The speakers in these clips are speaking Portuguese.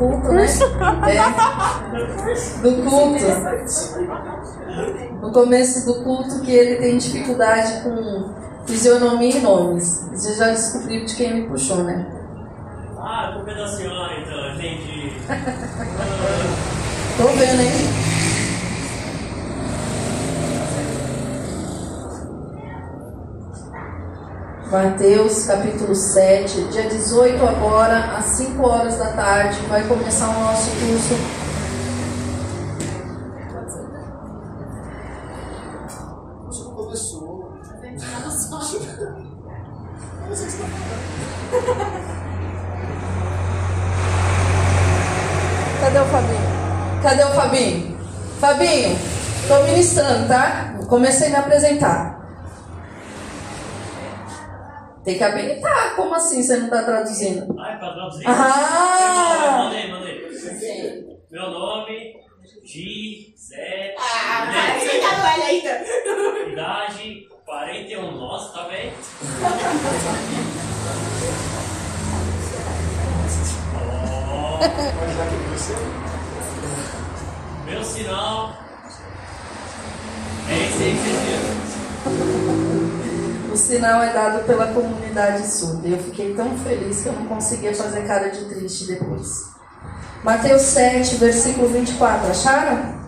culto, né? É. Do culto. No começo do culto que ele tem dificuldade com fisionomia e nomes. Você já descobriu de quem me puxou, né? Ah, culpa é da senhora, então, entendi. Tô vendo, hein? Mateus capítulo 7, dia 18 agora, às 5 horas da tarde, vai começar o nosso curso. Já começou. Cadê o Fabinho? Cadê o Fabinho? Fabinho, tô ministrando, tá? Comecei a me apresentar. Tem que habilitar. Como assim você não está traduzindo? Ah, é pra traduzir? Ah! Mandei, mandei. Meu nome, Gisele. Ah, vai, você tá velho ainda. Idade, 41. Nossa, tá bem? Oh, Mas você. meu sinal. É esse aí que vocês viram. O sinal é dado pela comunidade surda. Eu fiquei tão feliz que eu não conseguia fazer cara de triste depois. Mateus 7, versículo 24. Acharam?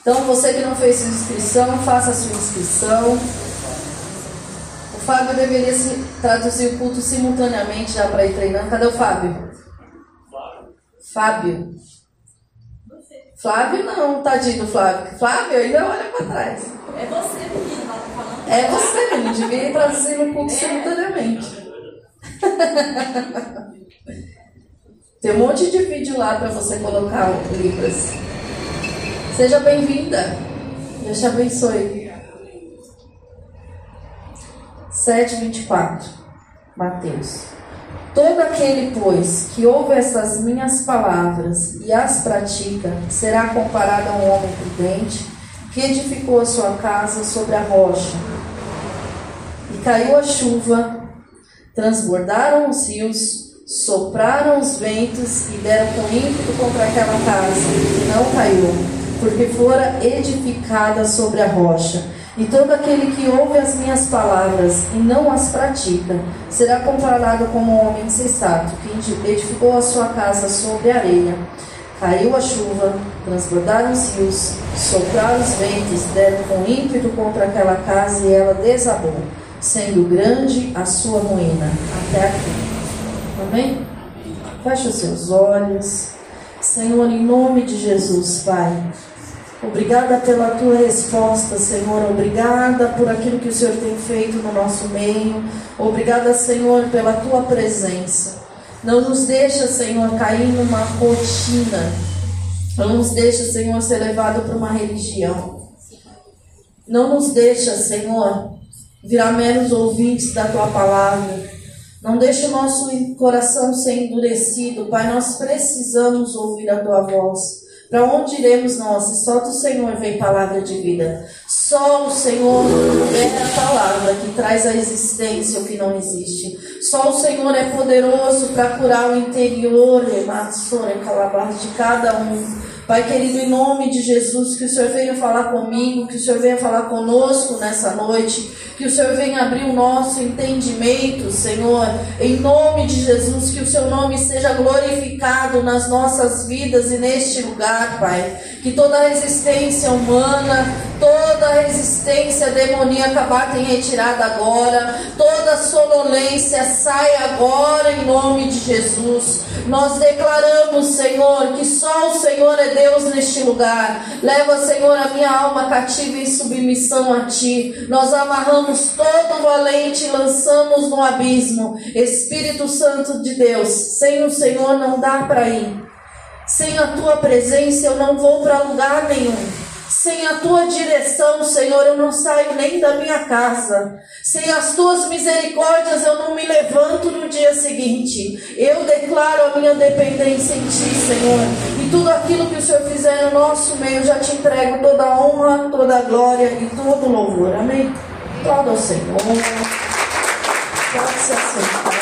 Então, você que não fez sua inscrição, faça sua inscrição. O Fábio deveria traduzir o culto simultaneamente já para ir treinando. Cadê o Fábio? Fábio. Flávio não, tadinho do Flávio. Flávio ainda olha para trás. É você, menino. É você, menino, devia ir traduzindo o culto simultaneamente. Tem um monte de vídeo lá para você colocar o Libras. Seja bem-vinda. Deus te abençoe. 7,24. Mateus. Todo aquele, pois, que ouve essas minhas palavras e as pratica, será comparado a um homem prudente que edificou a sua casa sobre a rocha. E caiu a chuva, transbordaram os rios, sopraram os ventos e deram com ímpeto contra aquela casa, e não caiu, porque fora edificada sobre a rocha. E todo aquele que ouve as minhas palavras e não as pratica, será comparado como um homem insensato, que edificou a sua casa sobre a areia. Caiu a chuva, transbordaram os rios, sopraram os ventos, deram com ímpeto contra aquela casa e ela desabou, sendo grande a sua ruína. Até aqui. Amém? Feche os seus olhos. Senhor, em nome de Jesus, Pai. Obrigada pela tua resposta, Senhor. Obrigada por aquilo que o Senhor tem feito no nosso meio. Obrigada, Senhor, pela tua presença. Não nos deixa, Senhor, cair numa rotina. Não nos deixa, Senhor, ser levado para uma religião. Não nos deixa, Senhor, virar meros ouvintes da tua palavra. Não deixa o nosso coração ser endurecido, Pai. Nós precisamos ouvir a tua voz. Para onde iremos nós? Se só do Senhor vem palavra de vida. Só o Senhor é a palavra que traz a existência o que não existe. Só o Senhor é poderoso para curar o interior de cada um. Pai querido, em nome de Jesus, que o Senhor venha falar comigo, que o Senhor venha falar conosco nessa noite, que o Senhor venha abrir o nosso entendimento, Senhor, em nome de Jesus, que o Seu nome seja glorificado nas nossas vidas e neste lugar, Pai. Que toda resistência humana, toda resistência demoníaca bata em retirada agora, toda sonolência saia agora em nome de Jesus. Nós declaramos, Senhor, que só o Senhor é Deus neste lugar. Leva, Senhor, a minha alma cativa em submissão a Ti. Nós amarramos todo o valente e lançamos no abismo. Espírito Santo de Deus, sem o Senhor não dá para ir. Sem a Tua presença eu não vou para lugar nenhum. Sem a tua direção, Senhor, eu não saio nem da minha casa. Sem as tuas misericórdias, eu não me levanto no dia seguinte. Eu declaro a minha dependência em ti, Senhor. E tudo aquilo que o Senhor fizer no nosso meio, eu já te entrego toda a honra, toda a glória e todo o louvor. Amém? Todo ao Senhor. Pode se assentar.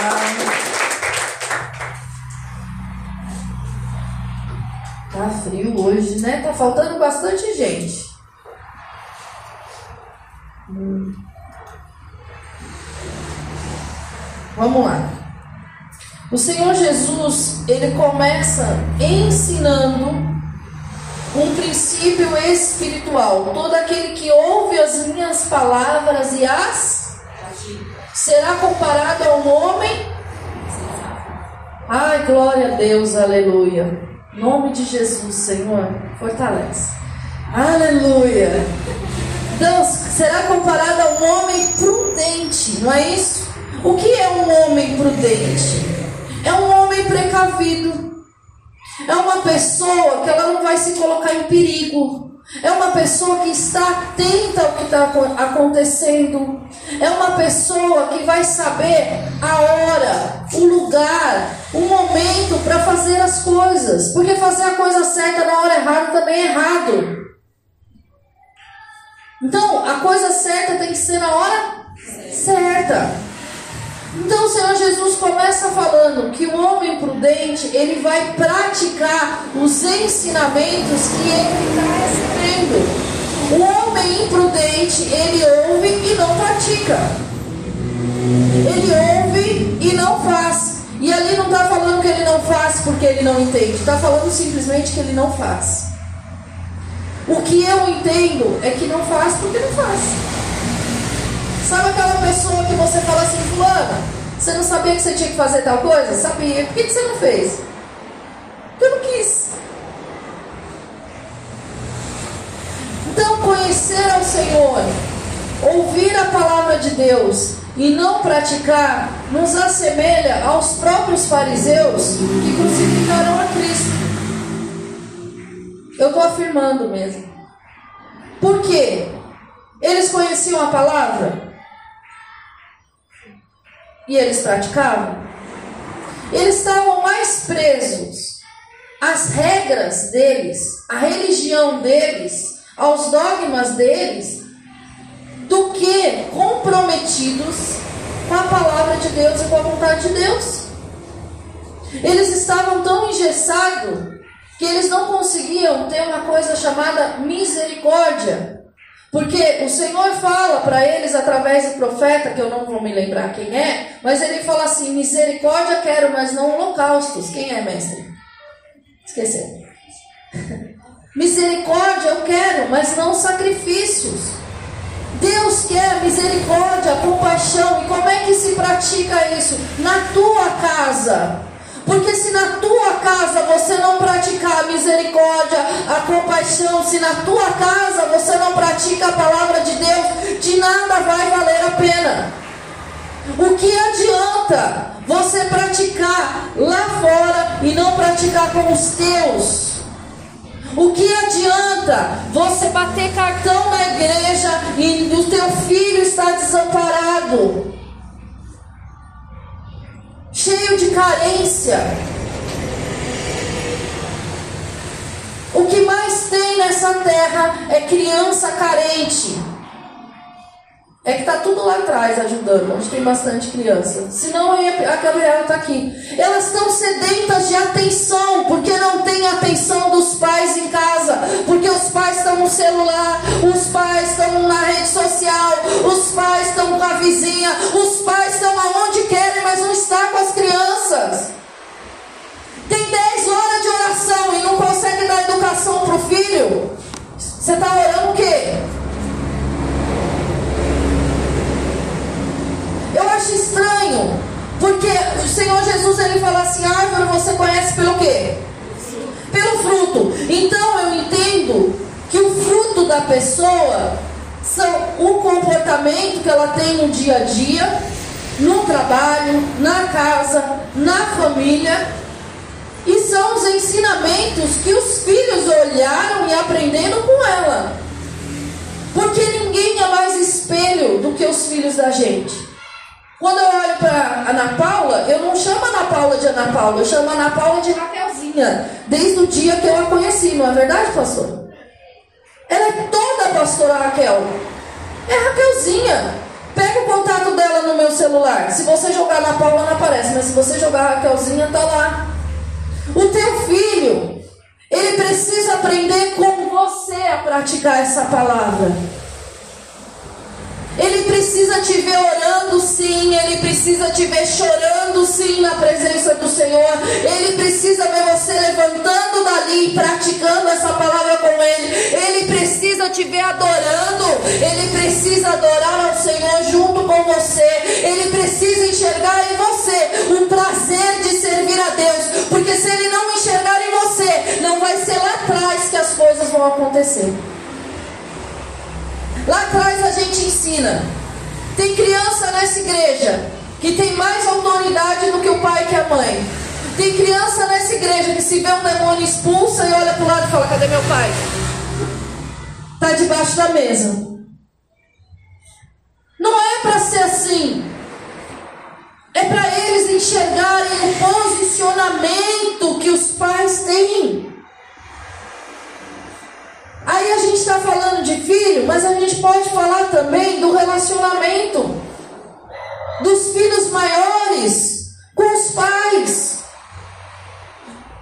Tá frio hoje, né? Tá faltando bastante gente. Hum. Vamos lá. O Senhor Jesus, ele começa ensinando um princípio espiritual. Todo aquele que ouve as minhas palavras e as será comparado a um homem. Ai, glória a Deus, aleluia. Nome de Jesus, Senhor, fortalece. Aleluia. Deus será comparado a um homem prudente, não é isso? O que é um homem prudente? É um homem precavido. É uma pessoa que ela não vai se colocar em perigo. É uma pessoa que está atenta ao que está acontecendo. É uma pessoa que vai saber a hora, o lugar, o momento para fazer as coisas. Porque fazer a coisa certa na hora errada também é errado. Então, a coisa certa tem que ser na hora certa. Então o Senhor Jesus começa falando que o homem prudente ele vai praticar os ensinamentos que ele está recebendo. O homem imprudente ele ouve e não pratica. Ele ouve e não faz. E ali não está falando que ele não faz porque ele não entende. Está falando simplesmente que ele não faz. O que eu entendo é que não faz porque não faz. Sabe aquela pessoa que você fala assim, fulana, você não sabia que você tinha que fazer tal coisa? Sabia. Por que, você não fez? Porque eu não quis. Então, conhecer ao Senhor, ouvir a palavra de Deus e não praticar, nos assemelha aos próprios fariseus que crucificaram a Cristo. Eu estou afirmando mesmo. Por quê? Eles conheciam a palavra? E eles praticavam, eles estavam mais presos às regras deles, à religião deles, aos dogmas deles, do que comprometidos com a palavra de Deus e com a vontade de Deus. Eles estavam tão engessados que eles não conseguiam ter uma coisa chamada misericórdia. Porque o Senhor fala para eles através do profeta, que eu não vou me lembrar quem é, mas ele fala assim: misericórdia quero, mas não holocaustos. Quem é, mestre? Esqueceu. misericórdia eu quero, mas não sacrifícios. Deus quer misericórdia, compaixão. E como é que se pratica isso? Na tua casa. Porque se na tua casa você não praticar a misericórdia, a compaixão, se na tua casa você não pratica a palavra de Deus, de nada vai valer a pena. O que adianta você praticar lá fora e não praticar com os teus? O que adianta você bater cartão na igreja e o teu filho está desamparado? Carência. O que mais tem nessa terra é criança carente. É que tá tudo lá atrás ajudando, onde tem bastante criança. Senão a Gabriela tá aqui. Elas estão sedentas de atenção, porque não tem atenção dos pais em casa. Porque os pais estão no celular, os pais estão na rede social, os pais estão com a vizinha, os pais estão aonde querem, mas não está com as crianças. Tem 10 horas de oração e não consegue dar educação pro filho. Você está orando o quê? Eu acho estranho, porque o Senhor Jesus ele fala assim: árvore você conhece pelo quê? Pelo fruto. Então eu entendo que o fruto da pessoa são o comportamento que ela tem no dia a dia, no trabalho, na casa, na família. E são os ensinamentos que os filhos olharam e aprenderam com ela. Porque ninguém é mais espelho do que os filhos da gente. Quando eu olho para Ana Paula, eu não chamo Ana Paula de Ana Paula, eu chamo Ana Paula de Raquelzinha, desde o dia que eu a conheci, não é verdade, pastor? Ela é toda a pastora Raquel. É Raquelzinha. Pega o contato dela no meu celular. Se você jogar Ana Paula, não aparece, mas se você jogar Raquelzinha, tá lá. O teu filho, Ele precisa aprender com você a praticar essa palavra. Ele precisa te ver orando sim, ele precisa te ver chorando sim na presença do Senhor. Ele precisa ver você levantando dali e praticando essa palavra com ele. Ele precisa te ver adorando. Ele precisa adorar ao Senhor junto com você. Ele precisa enxergar em você o prazer de servir a Deus, porque se ele não enxergar em você, não vai ser lá atrás que as coisas vão acontecer. Lá atrás a gente ensina. Tem criança nessa igreja que tem mais autoridade do que o pai e a mãe. Tem criança nessa igreja que se vê um demônio expulsa e olha para o lado e fala: Cadê meu pai? Está debaixo da mesa. Não é para ser assim. É para eles enxergarem o posicionamento que os pais têm. Aí a gente está falando de filho, mas a gente pode falar também do relacionamento dos filhos maiores com os pais.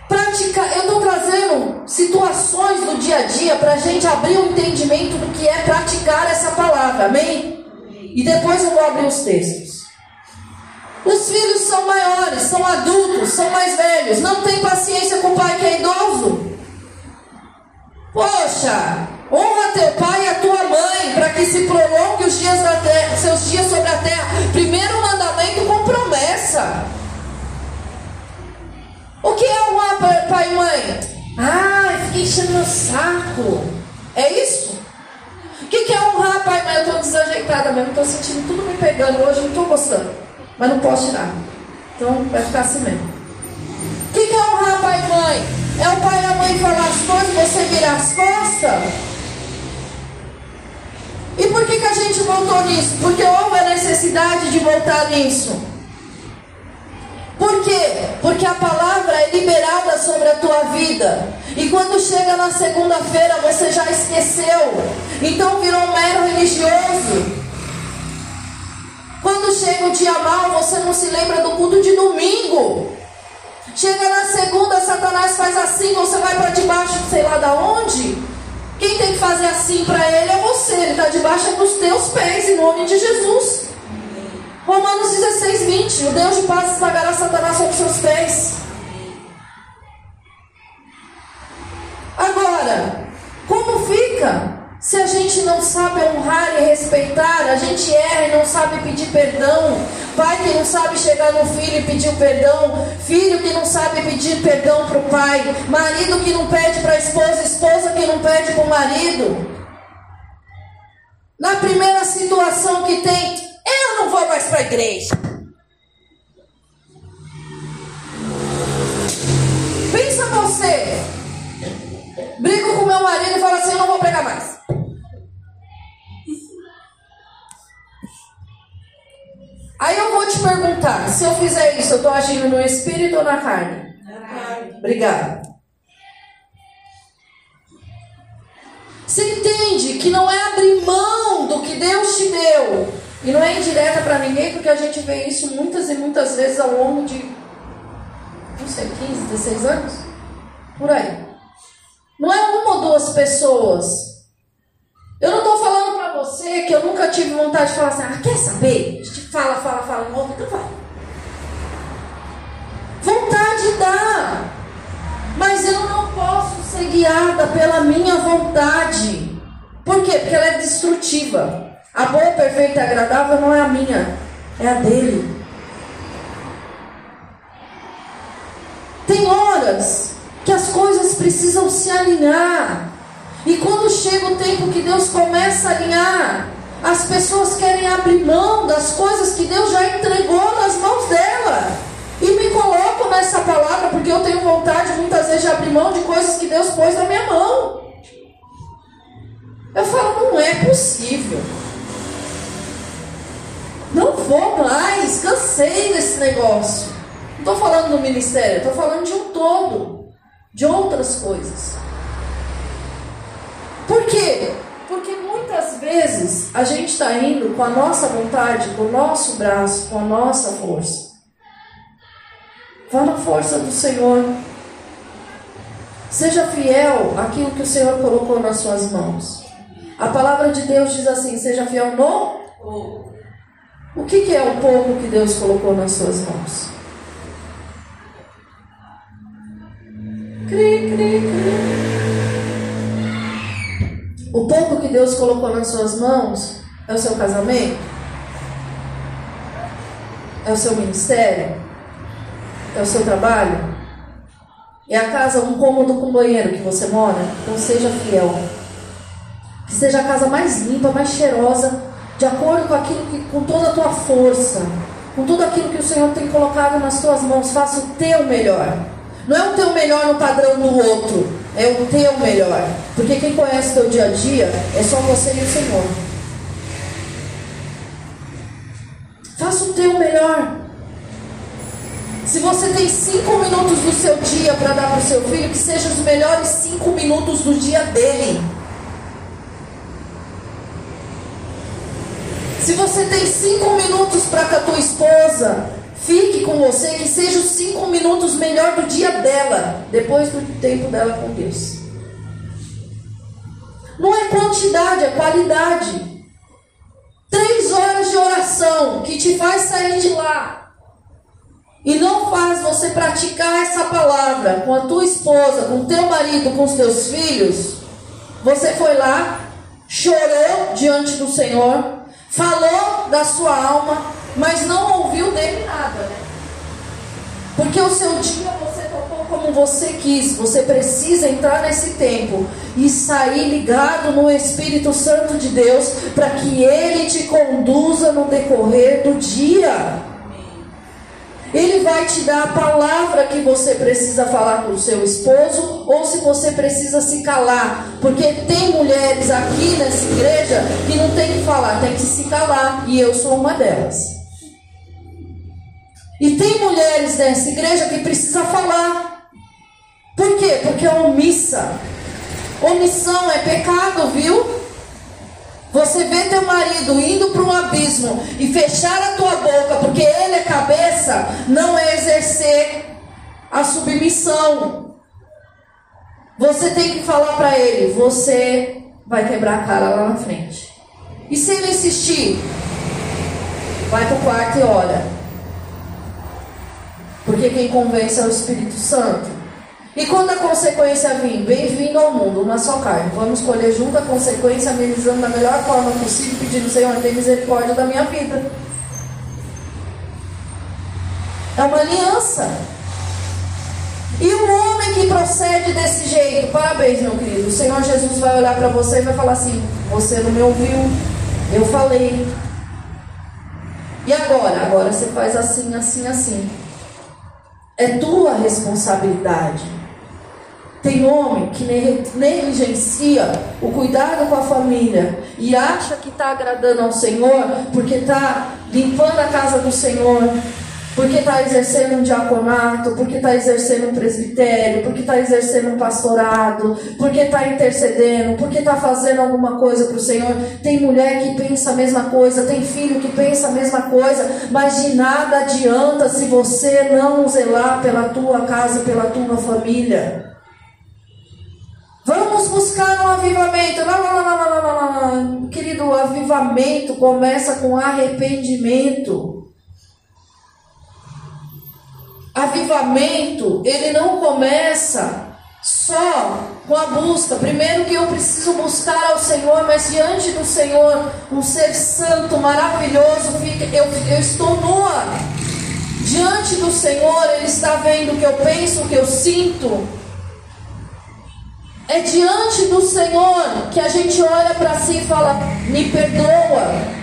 Praticar, eu estou trazendo situações do dia a dia para a gente abrir o um entendimento do que é praticar essa palavra, amém? E depois eu vou abrir os textos. Os filhos são maiores, são adultos, são mais velhos, não tem paciência com o pai que é idoso. Poxa, honra teu pai e a tua mãe, para que se prolongue os dias da terra, seus dias sobre a terra. Primeiro mandamento com promessa. O que é honrar pai e mãe? Ah, fiquei enchendo meu saco. É isso? O que é honrar pai e mãe? Eu estou desajeitada mesmo, estou sentindo tudo me pegando hoje, não estou gostando. Mas não posso tirar. Então vai ficar assim mesmo. O que é honrar pai e mãe? É o pai e a mãe falar as coisas, você virar as costas. E por que, que a gente voltou nisso? Porque houve a necessidade de voltar nisso. Por quê? Porque a palavra é liberada sobre a tua vida. E quando chega na segunda-feira você já esqueceu. Então virou um mero religioso. Quando chega o dia mal, você não se lembra do culto de domingo. Chega na segunda, Satanás faz assim, você vai para debaixo, sei lá da onde. Quem tem que fazer assim para ele é você. Ele está debaixo dos teus pés, em nome de Jesus. Romanos 16, 20. O Deus de paz esmagará Satanás sobre seus pés. Agora, como fica se a gente não sabe honrar e respeitar, a gente erra e não sabe pedir perdão, pai que não sabe chegar no filho e pedir o perdão, filho que não sabe pedir perdão para o pai, marido que não pede para a esposa, esposa que não pede para o marido. Na primeira situação que tem, eu não vou mais para a igreja. Pensa você, brigo com meu marido e fala assim: eu não vou pregar mais. Aí eu vou te perguntar, se eu fizer isso, eu estou agindo no espírito ou na carne? Na carne. Obrigada. Você entende que não é abrir mão do que Deus te deu. E não é indireta para ninguém, porque a gente vê isso muitas e muitas vezes ao longo de, não sei, 15, 16 anos? Por aí. Não é uma ou duas pessoas. Eu não estou falando para você que eu nunca tive vontade de falar assim, ah, quer saber? A gente fala, fala, fala, envolve, então vai. Vontade dá. Mas eu não posso ser guiada pela minha vontade. Por quê? Porque ela é destrutiva. A boa, perfeita e agradável não é a minha, é a dele. Tem horas que as coisas precisam se alinhar. E quando chega o tempo que Deus começa a alinhar, as pessoas querem abrir mão das coisas que Deus já entregou nas mãos dela. E me coloco nessa palavra porque eu tenho vontade muitas vezes de abrir mão de coisas que Deus pôs na minha mão. Eu falo, não é possível. Não vou mais, cansei desse negócio. Não estou falando do ministério, estou falando de um todo, de outras coisas. Quê? Porque muitas vezes a gente está indo com a nossa vontade, com o nosso braço, com a nossa força. Vá na força do Senhor. Seja fiel àquilo que o Senhor colocou nas suas mãos. A palavra de Deus diz assim: seja fiel no. O que, que é o pouco que Deus colocou nas suas mãos? Cri, cri, cri. O pouco que Deus colocou nas suas mãos é o seu casamento? É o seu ministério? É o seu trabalho? É a casa, um cômodo com banheiro que você mora? Então seja fiel. Que seja a casa mais limpa, mais cheirosa, de acordo com aquilo que, com toda a tua força, com tudo aquilo que o Senhor tem colocado nas tuas mãos. Faça o teu melhor. Não é o teu melhor no padrão do outro, é o teu melhor. Porque quem conhece teu dia a dia é só você e o Senhor. Faça o teu melhor. Se você tem cinco minutos do seu dia para dar para o seu filho, que sejam os melhores cinco minutos do dia dele. Se você tem cinco minutos para com a tua esposa, fique com você, que sejam os cinco minutos melhor do dia dela, depois do tempo dela com Deus. Não é quantidade, é qualidade. Três horas de oração que te faz sair de lá e não faz você praticar essa palavra com a tua esposa, com o teu marido, com os teus filhos. Você foi lá, chorou diante do Senhor, falou da sua alma, mas não ouviu dele nada, né? Porque o seu dia você tocou como você quis. Você precisa entrar nesse tempo e sair ligado no Espírito Santo de Deus para que ele te conduza no decorrer do dia. Ele vai te dar a palavra que você precisa falar com o seu esposo, ou se você precisa se calar. Porque tem mulheres aqui nessa igreja que não tem que falar, tem que se calar. E eu sou uma delas. E tem mulheres nessa igreja que precisa falar. Por quê? Porque é omissa. Omissão é pecado, viu? Você vê teu marido indo para um abismo e fechar a tua boca porque ele é cabeça, não é exercer a submissão. Você tem que falar para ele: você vai quebrar a cara lá na frente. E se ele insistir, vai para o quarto e olha. Porque quem convence é o Espírito Santo. E quando a consequência vir, bem-vindo ao mundo, uma só carne. Vamos escolher junto a consequência, amenizando da melhor forma possível, pedindo, Senhor, tem misericórdia da minha vida. É uma aliança. E o homem que procede desse jeito, parabéns, meu querido. O Senhor Jesus vai olhar para você e vai falar assim: Você não me ouviu, eu falei. E agora? Agora você faz assim, assim, assim. É tua responsabilidade. Tem homem que negligencia o cuidado com a família e acha que está agradando ao Senhor porque está limpando a casa do Senhor, porque está exercendo um diaconato, porque está exercendo um presbitério, porque está exercendo um pastorado, porque está intercedendo, porque está fazendo alguma coisa para o Senhor. Tem mulher que pensa a mesma coisa, tem filho que pensa a mesma coisa, mas de nada adianta se você não zelar pela tua casa, pela tua família. Vamos buscar um avivamento. Não, não, não, não, não, não, não. Querido, o avivamento começa com arrependimento. Avivamento, ele não começa só com a busca. Primeiro que eu preciso buscar ao Senhor, mas diante do Senhor, um ser santo, maravilhoso, eu, eu estou nua. Diante do Senhor, Ele está vendo o que eu penso, o que eu sinto. É diante do Senhor que a gente olha para si e fala: me perdoa.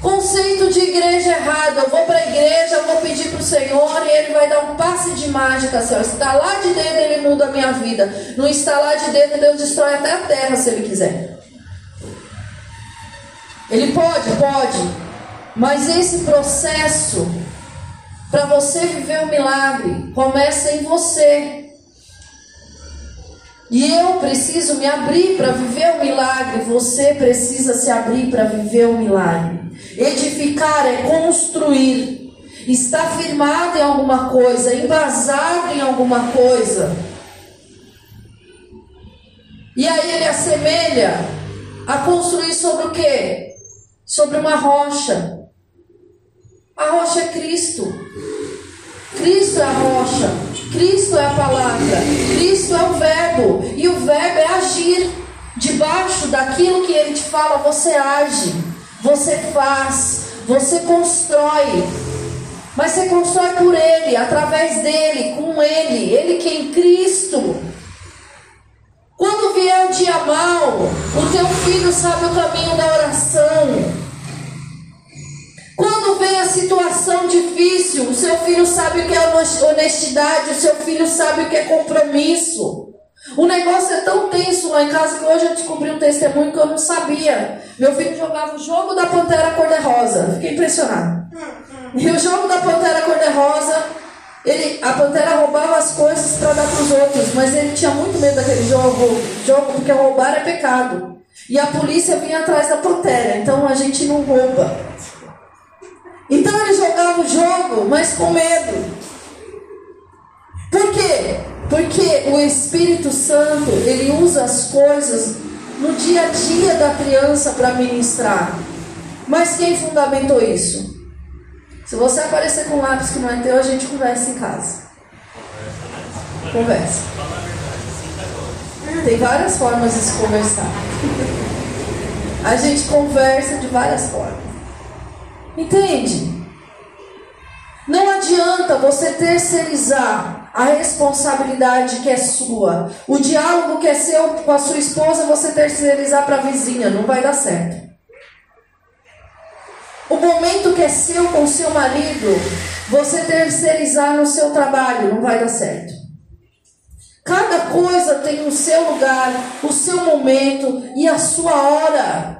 Conceito de igreja errado. Eu vou para a igreja, vou pedir para o Senhor e Ele vai dar um passe de mágica. Se eu lá de dentro, Ele muda a minha vida. Não está lá de dentro, Deus destrói até a terra se Ele quiser. Ele pode, pode. Mas esse processo, para você viver o milagre, começa em você. E eu preciso me abrir para viver o milagre. Você precisa se abrir para viver o milagre. Edificar é construir. Está firmado em alguma coisa, embasado em alguma coisa. E aí ele assemelha a construir sobre o quê? Sobre uma rocha. A rocha é Cristo. Cristo é a rocha. Cristo é a palavra. Cristo é o verbo. E o verbo é agir. Debaixo daquilo que ele te fala, você age. Você faz. Você constrói. Mas você constrói por ele, através dele, com ele. Ele que é em Cristo. Quando vier o dia mal, o teu filho sabe o caminho da oração. Quando vem a situação difícil, o seu filho sabe o que é honestidade, o seu filho sabe o que é compromisso. O negócio é tão tenso lá em casa que hoje eu descobri um testemunho que eu não sabia. Meu filho jogava o jogo da Pantera Cor-de-Rosa. Fiquei impressionado. E o jogo da Pantera Cor-de-Rosa ele, a pantera roubava as coisas para dar para os outros, mas ele tinha muito medo daquele jogo, jogo, porque roubar é pecado. E a polícia vinha atrás da pantera, então a gente não rouba. Então ele jogava o jogo, mas com medo. Por quê? Porque o Espírito Santo, ele usa as coisas no dia a dia da criança para ministrar. Mas quem fundamentou isso? Se você aparecer com um lápis que não é teu, a gente conversa em casa. Conversa. Tem várias formas de se conversar. A gente conversa de várias formas. Entende? Não adianta você terceirizar a responsabilidade que é sua. O diálogo que é seu com a sua esposa, você terceirizar para a vizinha. Não vai dar certo. O momento que é seu com seu marido, você terceirizar no seu trabalho, não vai dar certo. Cada coisa tem o seu lugar, o seu momento e a sua hora.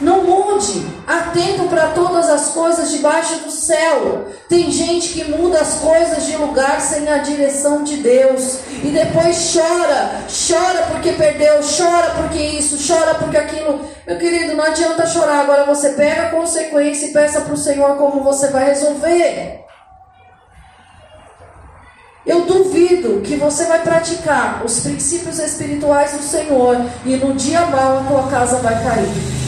Não mude. Atento para todas as coisas debaixo do céu. Tem gente que muda as coisas de lugar sem a direção de Deus. E depois chora. Chora porque perdeu. Chora porque isso. Chora porque aquilo. Meu querido, não adianta chorar. Agora você pega a consequência e peça para o Senhor como você vai resolver. Eu duvido que você vai praticar os princípios espirituais do Senhor e no dia mal a tua casa vai cair.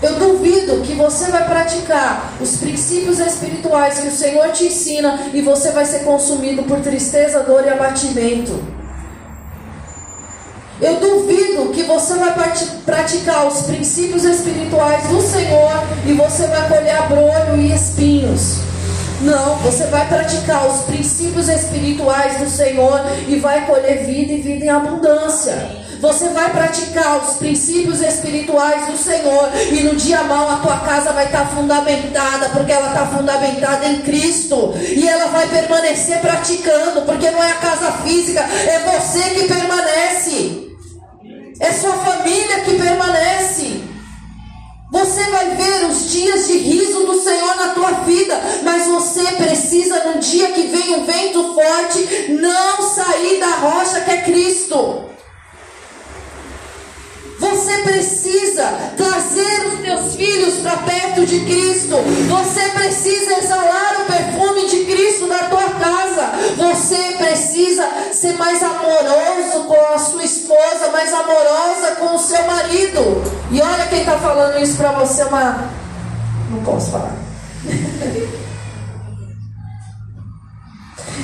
Eu duvido que você vai praticar os princípios espirituais que o Senhor te ensina e você vai ser consumido por tristeza, dor e abatimento. Eu duvido que você vai praticar os princípios espirituais do Senhor e você vai colher abrolho e espinhos. Não, você vai praticar os princípios espirituais do Senhor e vai colher vida e vida em abundância. Você vai praticar os princípios espirituais do Senhor. E no dia mal a tua casa vai estar fundamentada, porque ela está fundamentada em Cristo. E ela vai permanecer praticando, porque não é a casa física, é você que permanece. É sua família que permanece. Você vai ver os dias de riso do Senhor na tua vida, mas você precisa, no dia que vem um vento forte, não sair da rocha que é Cristo. Você precisa trazer os teus filhos para perto de Cristo. Você precisa exalar o perfume de Cristo na tua casa. Você precisa ser mais amoroso com a sua esposa, mais amorosa com o seu marido. E olha quem está falando isso para você, uma. Não posso falar.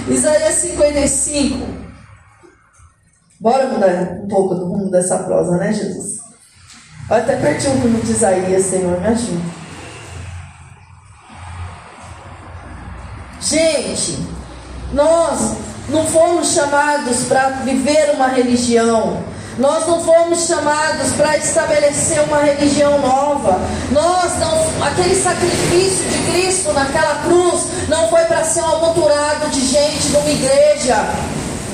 Isaías 55. Bora mudar um pouco do rumo dessa prosa, né, Jesus? Eu até perdi o rumo de Isaías, Senhor, me ajuda. Gente, nós não fomos chamados para viver uma religião. Nós não fomos chamados para estabelecer uma religião nova. Nós não, aquele sacrifício de Cristo naquela cruz não foi para ser um amontoado de gente numa igreja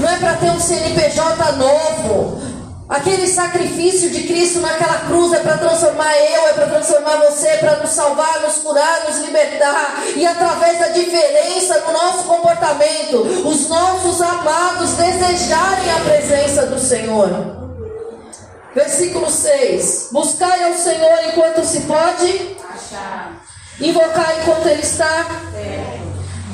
não é para ter um CNPJ novo. Aquele sacrifício de Cristo naquela cruz é para transformar eu, é para transformar você, é para nos salvar, nos curar, nos libertar. E através da diferença no nosso comportamento, os nossos amados desejarem a presença do Senhor. Versículo 6: Buscai ao Senhor enquanto se pode, achar. invocar enquanto Ele está.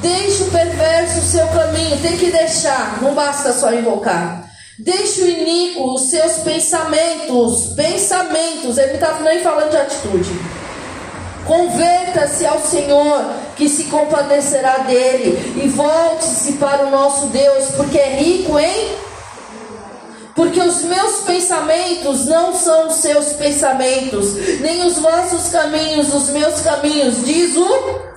Deixe o perverso o seu caminho, tem que deixar, não basta só invocar. Deixe o iníquo os seus pensamentos. Pensamentos. Ele não está nem falando de atitude. Converta-se ao Senhor, que se compadecerá dele. E volte-se para o nosso Deus, porque é rico em. Porque os meus pensamentos não são os seus pensamentos, nem os vossos caminhos, os meus caminhos, diz o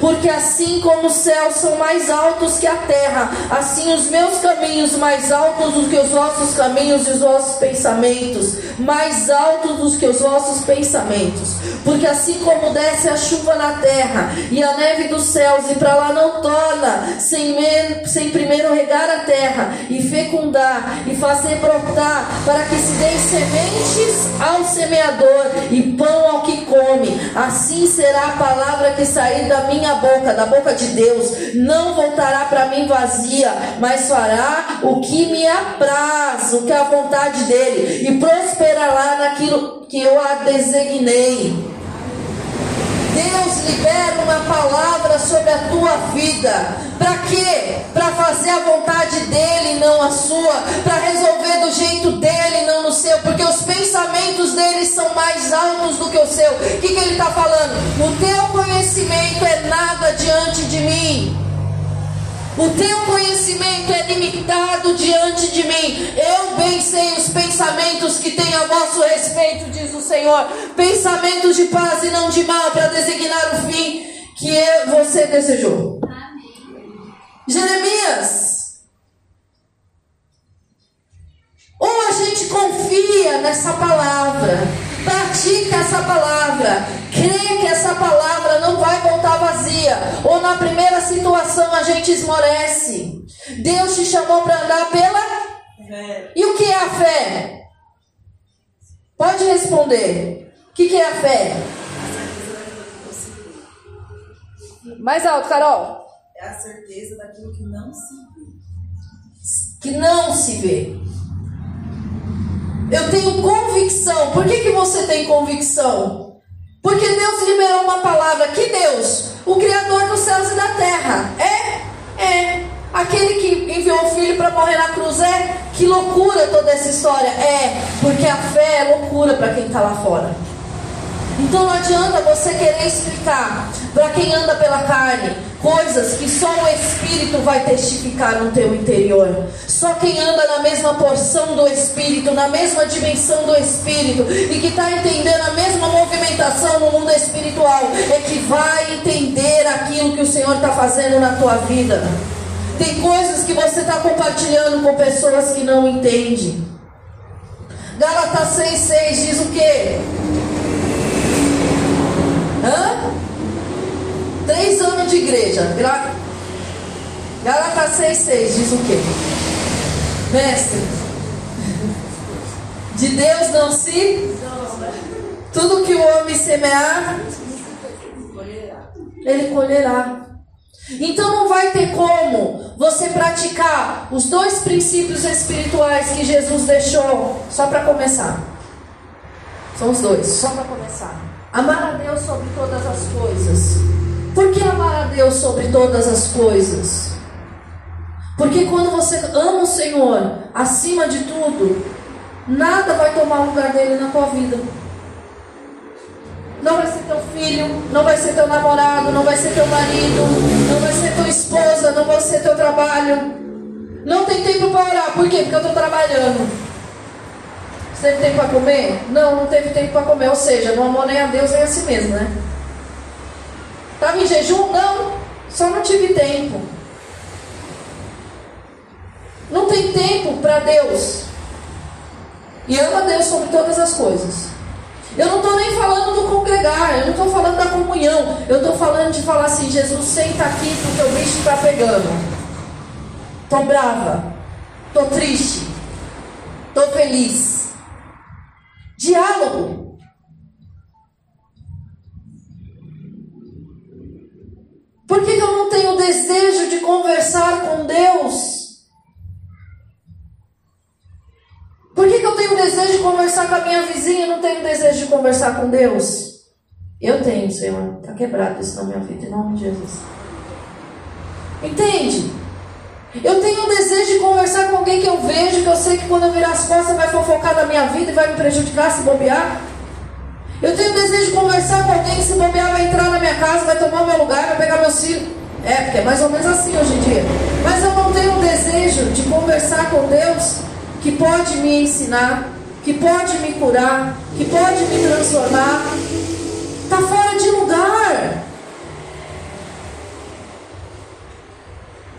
porque assim como os céus são mais altos que a terra, assim os meus caminhos mais altos do que os vossos caminhos e os vossos pensamentos, mais altos do que os vossos pensamentos. Porque assim como desce a chuva na terra e a neve dos céus e para lá não torna, sem, sem primeiro regar a terra e fecundar e fazer brotar, para que se deem sementes ao semeador e pão ao que come, assim será a palavra que sair da minha minha boca, da boca de Deus, não voltará para mim vazia, mas fará o que me apraz, o que é a vontade dele, e prosperará naquilo que eu a designei. Deus libera uma palavra sobre a tua vida. Para quê? Para fazer a vontade dele, não a sua. Para resolver do jeito dele, não no seu. Porque os pensamentos dele são mais altos do que o seu. O que, que ele está falando? O teu conhecimento é nada diante de mim. O teu conhecimento é limitado diante de mim. Eu bem sei os pensamentos que tenho a vosso respeito, diz o Senhor. Pensamentos de paz e não de mal, para designar o fim que você desejou. Amém. Jeremias. Ou a gente confia nessa palavra, pratica essa palavra, crê que essa palavra não vai voltar vazia, ou na primeira situação a gente esmorece. Deus te chamou para andar pela fé. E o que é a fé? Pode responder. O que, que é a fé? Mais alto, Carol. É a certeza daquilo que não se vê. Que não se vê. Eu tenho convicção. Por que, que você tem convicção? Porque Deus liberou uma palavra. Que Deus? O Criador dos céus e da terra. É? É. Aquele que enviou o filho para morrer na cruz é? Que loucura toda essa história. É. Porque a fé é loucura para quem está lá fora. Então não adianta você querer explicar para quem anda pela carne coisas que só o Espírito vai testificar no teu interior. Só quem anda na mesma porção do Espírito, na mesma dimensão do Espírito e que está entendendo a mesma movimentação no mundo espiritual é que vai entender aquilo que o Senhor está fazendo na tua vida. Tem coisas que você está compartilhando com pessoas que não entendem. Gálatas 6,6 diz o quê? Hã? Três anos de igreja. Gálatas 6,6 diz o quê? Mestre, de Deus não se. Tudo que o homem semear, ele colherá. Então não vai ter como você praticar os dois princípios espirituais que Jesus deixou, só para começar. São os dois, só para começar. Amar a Deus sobre todas as coisas. Por que amar a Deus sobre todas as coisas? Porque quando você ama o Senhor acima de tudo, nada vai tomar lugar dele na tua vida. Não vai ser teu filho, não vai ser teu namorado, não vai ser teu marido, não vai ser tua esposa, não vai ser teu trabalho. Não tem tempo para orar, por quê? Porque eu estou trabalhando. Você teve tempo para comer? Não, não teve tempo para comer. Ou seja, não amou nem a Deus nem a si mesmo, né? Estava em jejum? Não, só não tive tempo. Não tem tempo para Deus. E ama Deus sobre todas as coisas. Eu não estou nem falando do congregar, eu não estou falando da comunhão. Eu estou falando de falar assim: Jesus, senta aqui porque o bicho está pegando. Estou brava, estou triste, estou feliz. Diálogo. Por que, eu não tenho desejo de conversar com Deus? Por que, que eu tenho desejo de conversar com a minha vizinha e não tenho desejo de conversar com Deus? Eu tenho, Senhor. Está quebrado isso na minha vida, em nome de Jesus. Entende? Eu tenho um desejo de conversar com alguém que eu vejo, que eu sei que quando eu virar as costas vai fofocar da minha vida e vai me prejudicar se bobear. Eu tenho desejo de conversar com alguém que se bobear vai entrar na minha casa, vai tomar meu lugar, vai pegar meus filhos. É, porque é mais ou menos assim hoje em dia. Mas eu não tenho desejo de conversar com Deus que pode me ensinar, que pode me curar, que pode me transformar. Está fora de lugar.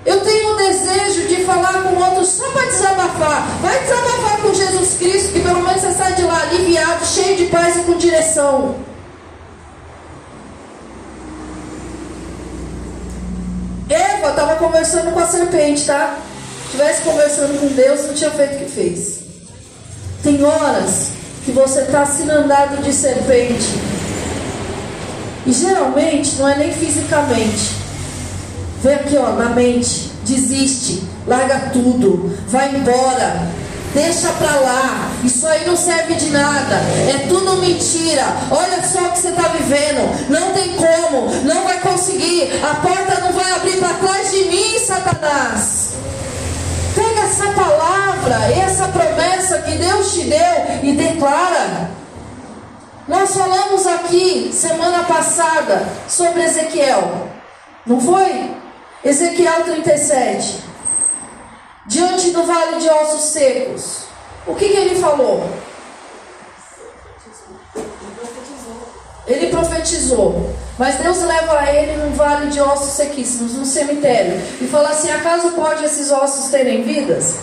Eu tenho um desejo de falar com outros só para desabafar. Vai desabafar com Jesus Cristo, que pelo menos você sai de lá aliviado, cheio de paz e com direção. Eva estava conversando com a serpente, tá? Se tivesse conversando com Deus, não tinha feito o que fez. Tem horas que você está inundado de serpente. E geralmente não é nem fisicamente. Vem aqui, ó, na mente. Desiste. Larga tudo. Vai embora. Deixa pra lá. Isso aí não serve de nada. É tudo mentira. Olha só o que você está vivendo. Não tem como. Não vai conseguir. A porta não vai abrir para trás de mim, Satanás. Pega essa palavra, essa promessa que Deus te deu e declara. Nós falamos aqui semana passada sobre Ezequiel. Não foi? Ezequiel 37. Diante do vale de ossos secos. O que, que ele falou? Ele profetizou. Mas Deus leva ele num vale de ossos sequíssimos, num cemitério. E fala assim: acaso pode esses ossos terem vidas?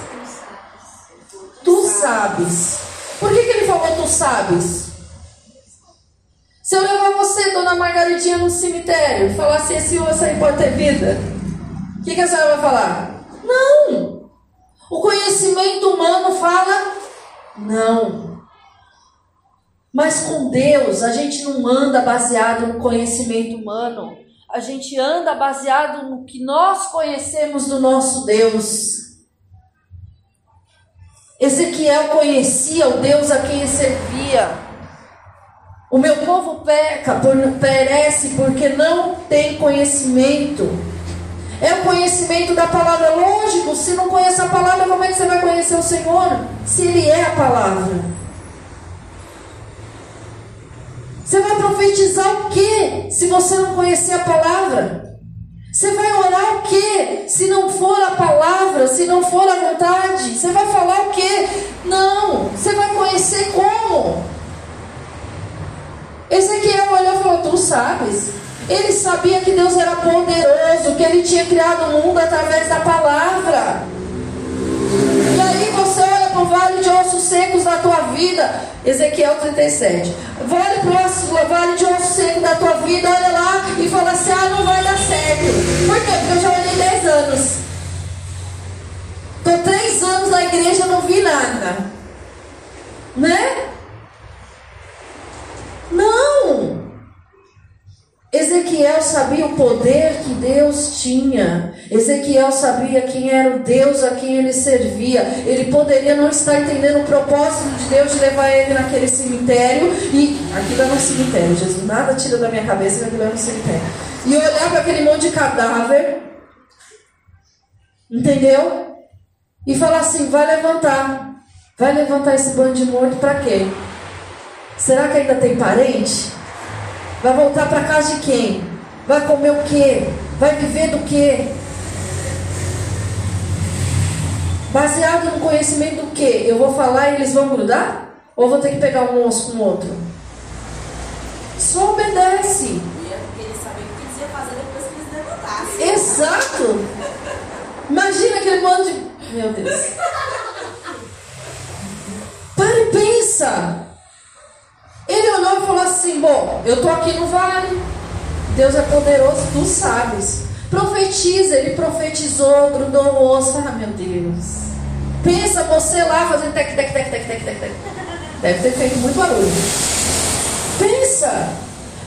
Tu sabes. Por que, que ele falou tu sabes? Se eu levar você, dona Margaridinha, no cemitério e falar assim, esse osso aí pode ter vida, que, que a senhora vai falar? Não! O conhecimento humano fala não. Mas com Deus, a gente não anda baseado no conhecimento humano. A gente anda baseado no que nós conhecemos do nosso Deus. Ezequiel conhecia o Deus a quem servia. O meu povo peca, perece porque não tem conhecimento. É o conhecimento da palavra. Lógico, se não conhece a palavra, como é que você vai conhecer o Senhor? Se Ele é a palavra. Você vai profetizar o que se você não conhecer a palavra? Você vai orar o que se não for a palavra, se não for a vontade? Você vai falar o que? Não. Você vai conhecer como? Ezequiel olhou e falou: Tu sabes? Ele sabia que Deus era poderoso, que ele tinha criado o mundo através da palavra. E aí você olha para o vale de ossos secos na tua vida, Ezequiel 37. Olha para o vale de ossos secos da tua vida, olha lá e fala assim: Ah, não vai dar certo. Por quê? Porque eu já olhei 10 anos. Estou três anos na igreja não vi nada. Né? Não! Ezequiel sabia o poder que Deus tinha. Ezequiel sabia quem era o Deus a quem ele servia. Ele poderia não estar entendendo o propósito de Deus de levar ele naquele cemitério. E aquilo era um cemitério. Jesus nada tira da minha cabeça que aquilo era um cemitério. E olhar para aquele monte de cadáver. Entendeu? E falar assim: vai levantar. Vai levantar esse bando de morto para quê? Será que ainda tem parente? Vai voltar para casa de quem? Vai comer o quê? Vai viver do quê? Baseado no conhecimento do quê? Eu vou falar e eles vão grudar? Ou vou ter que pegar um osso com o outro? Só obedece. Exato. Imagina aquele bando de. Meu Deus. Para e pensa. Ele olhou e falou assim: Bom, eu estou aqui no vale. Deus é poderoso, tu sabes. Profetiza, ele profetizou, grudou o osso. Ah, meu Deus. Pensa você lá fazendo tec, tec, tec, tec, tec, tec. Deve ter feito muito barulho. Pensa.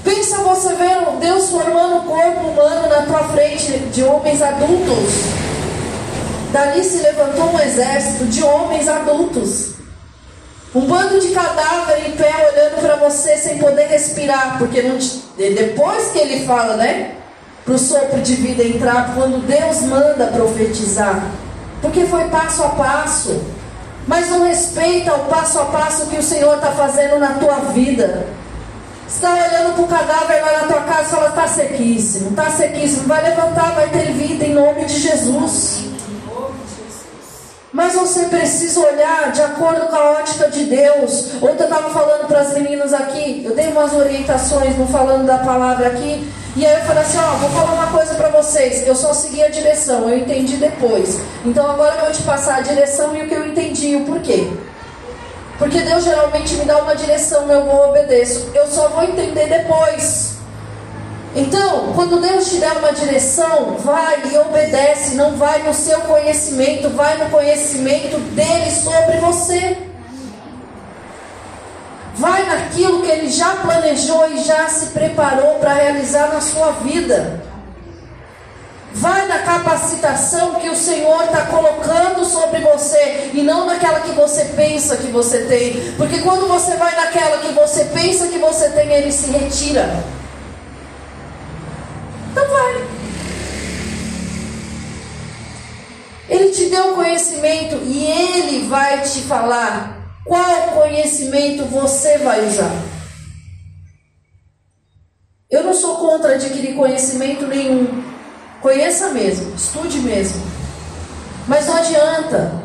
Pensa você vendo Deus formando o corpo humano na tua frente de homens adultos. Dali se levantou um exército de homens adultos. Um bando de cadáver em pé olhando para você sem poder respirar, porque te... depois que ele fala, né? para o sopro de vida entrar quando Deus manda profetizar. Porque foi passo a passo. Mas não respeita o passo a passo que o Senhor está fazendo na tua vida. Está olhando para o cadáver lá na tua casa e fala: está sequíssimo, está sequíssimo. Vai levantar, vai ter vida em nome de Jesus. Mas você precisa olhar de acordo com a ótica de Deus. Ontem eu estava falando para as meninas aqui, eu dei umas orientações, não falando da palavra aqui. E aí eu falei assim, ó, vou falar uma coisa para vocês. Eu só segui a direção, eu entendi depois. Então agora eu vou te passar a direção e o que eu entendi e o porquê. Porque Deus geralmente me dá uma direção, eu vou obedeço. Eu só vou entender depois. Então, quando Deus te der uma direção, vai e obedece, não vai no seu conhecimento, vai no conhecimento dele sobre você. Vai naquilo que ele já planejou e já se preparou para realizar na sua vida. Vai na capacitação que o Senhor está colocando sobre você e não naquela que você pensa que você tem. Porque quando você vai naquela que você pensa que você tem, ele se retira. Então vai. Ele te deu conhecimento e ele vai te falar qual conhecimento você vai usar. Eu não sou contra adquirir conhecimento nenhum. Conheça mesmo, estude mesmo. Mas não adianta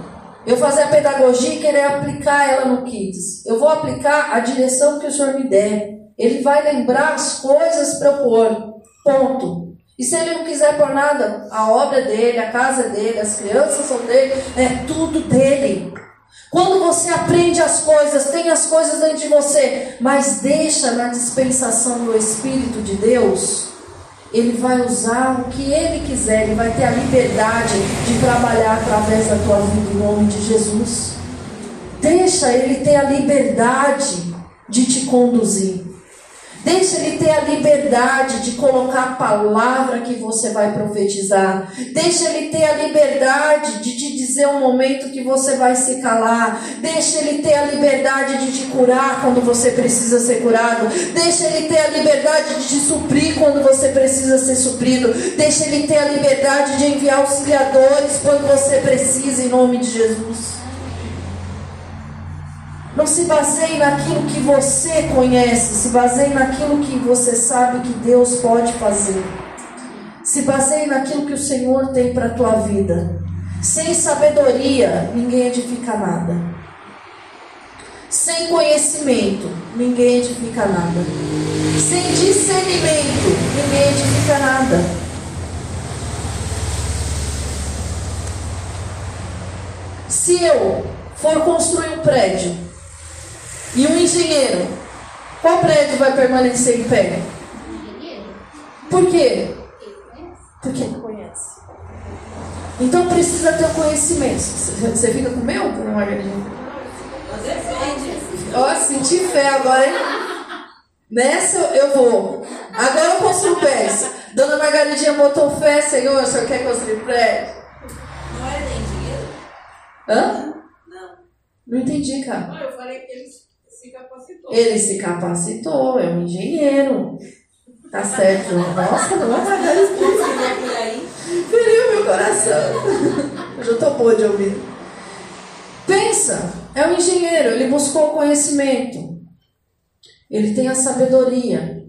eu fazer a pedagogia e querer aplicar ela no Kids. Eu vou aplicar a direção que o Senhor me der. Ele vai lembrar as coisas para eu pôr. Ponto. E se ele não quiser por nada, a obra dele, a casa dele, as crianças são dele, é tudo dele. Quando você aprende as coisas, tem as coisas dentro de você, mas deixa na dispensação do Espírito de Deus, ele vai usar o que ele quiser, ele vai ter a liberdade de trabalhar através da tua vida em nome de Jesus. Deixa ele ter a liberdade de te conduzir. Deixa ele ter a liberdade de colocar a palavra que você vai profetizar. Deixa ele ter a liberdade de te dizer um momento que você vai se calar. Deixa ele ter a liberdade de te curar quando você precisa ser curado. Deixa ele ter a liberdade de te suprir quando você precisa ser suprido. Deixa ele ter a liberdade de enviar auxiliadores quando você precisa, em nome de Jesus. Não se baseie naquilo que você conhece, se baseie naquilo que você sabe que Deus pode fazer. Se baseie naquilo que o Senhor tem para a tua vida. Sem sabedoria, ninguém edifica nada. Sem conhecimento, ninguém edifica nada. Sem discernimento, ninguém edifica nada. Se eu for construir um prédio e um engenheiro, qual prédio vai permanecer em pé? Por quê? Porque ele conhece. Então precisa ter o conhecimento. Você fica com o meu, dona Margarida? Ó, senti fé agora, hein? Nessa eu vou. Agora eu construo prédio. Dona Margaridinha botou fé, Senhor, o senhor quer construir prédio? Não é nem dinheiro? Hã? Não. Não entendi, cara. Não, eu falei que ele se capacitou. Ele se capacitou, é um engenheiro. Tá certo. Nossa, não vai pagar isso. Feriu meu coração. Eu já tô boa de ouvir. Pensa, é um engenheiro, ele buscou o conhecimento. Ele tem a sabedoria.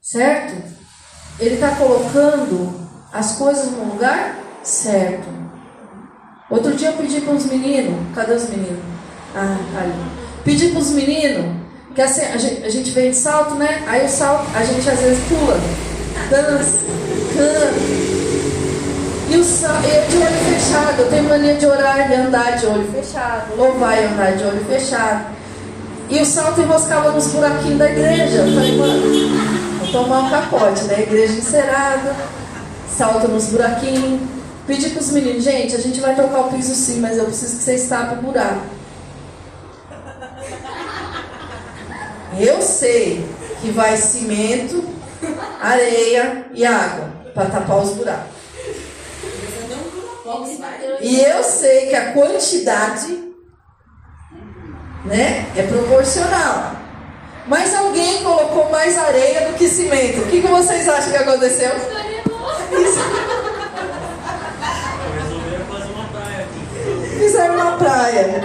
Certo? Ele está colocando as coisas no lugar certo. Outro dia eu pedi para uns meninos, cadê os meninos? Ah, tá ali. Pedi para os meninos, que assim, a gente, a gente vem de salto, né? Aí o salto, a gente às vezes pula, dança, canta. E o salto, eu de olho fechado, eu tenho mania de orar e andar de olho fechado, louvar e andar de olho fechado. E o salto enroscava nos buraquinhos da igreja. Eu falei, mano, vou tomar um capote, né? Igreja encerada, salto nos buraquinhos. Pedi para os meninos, gente, a gente vai trocar o piso sim, mas eu preciso que vocês tapem o buraco. Eu sei que vai cimento, areia e água para tapar os buracos. E eu sei que a quantidade né, é proporcional. Mas alguém colocou mais areia do que cimento. O que, que vocês acham que aconteceu? Resolveram fazer uma praia aqui. Fizeram uma praia.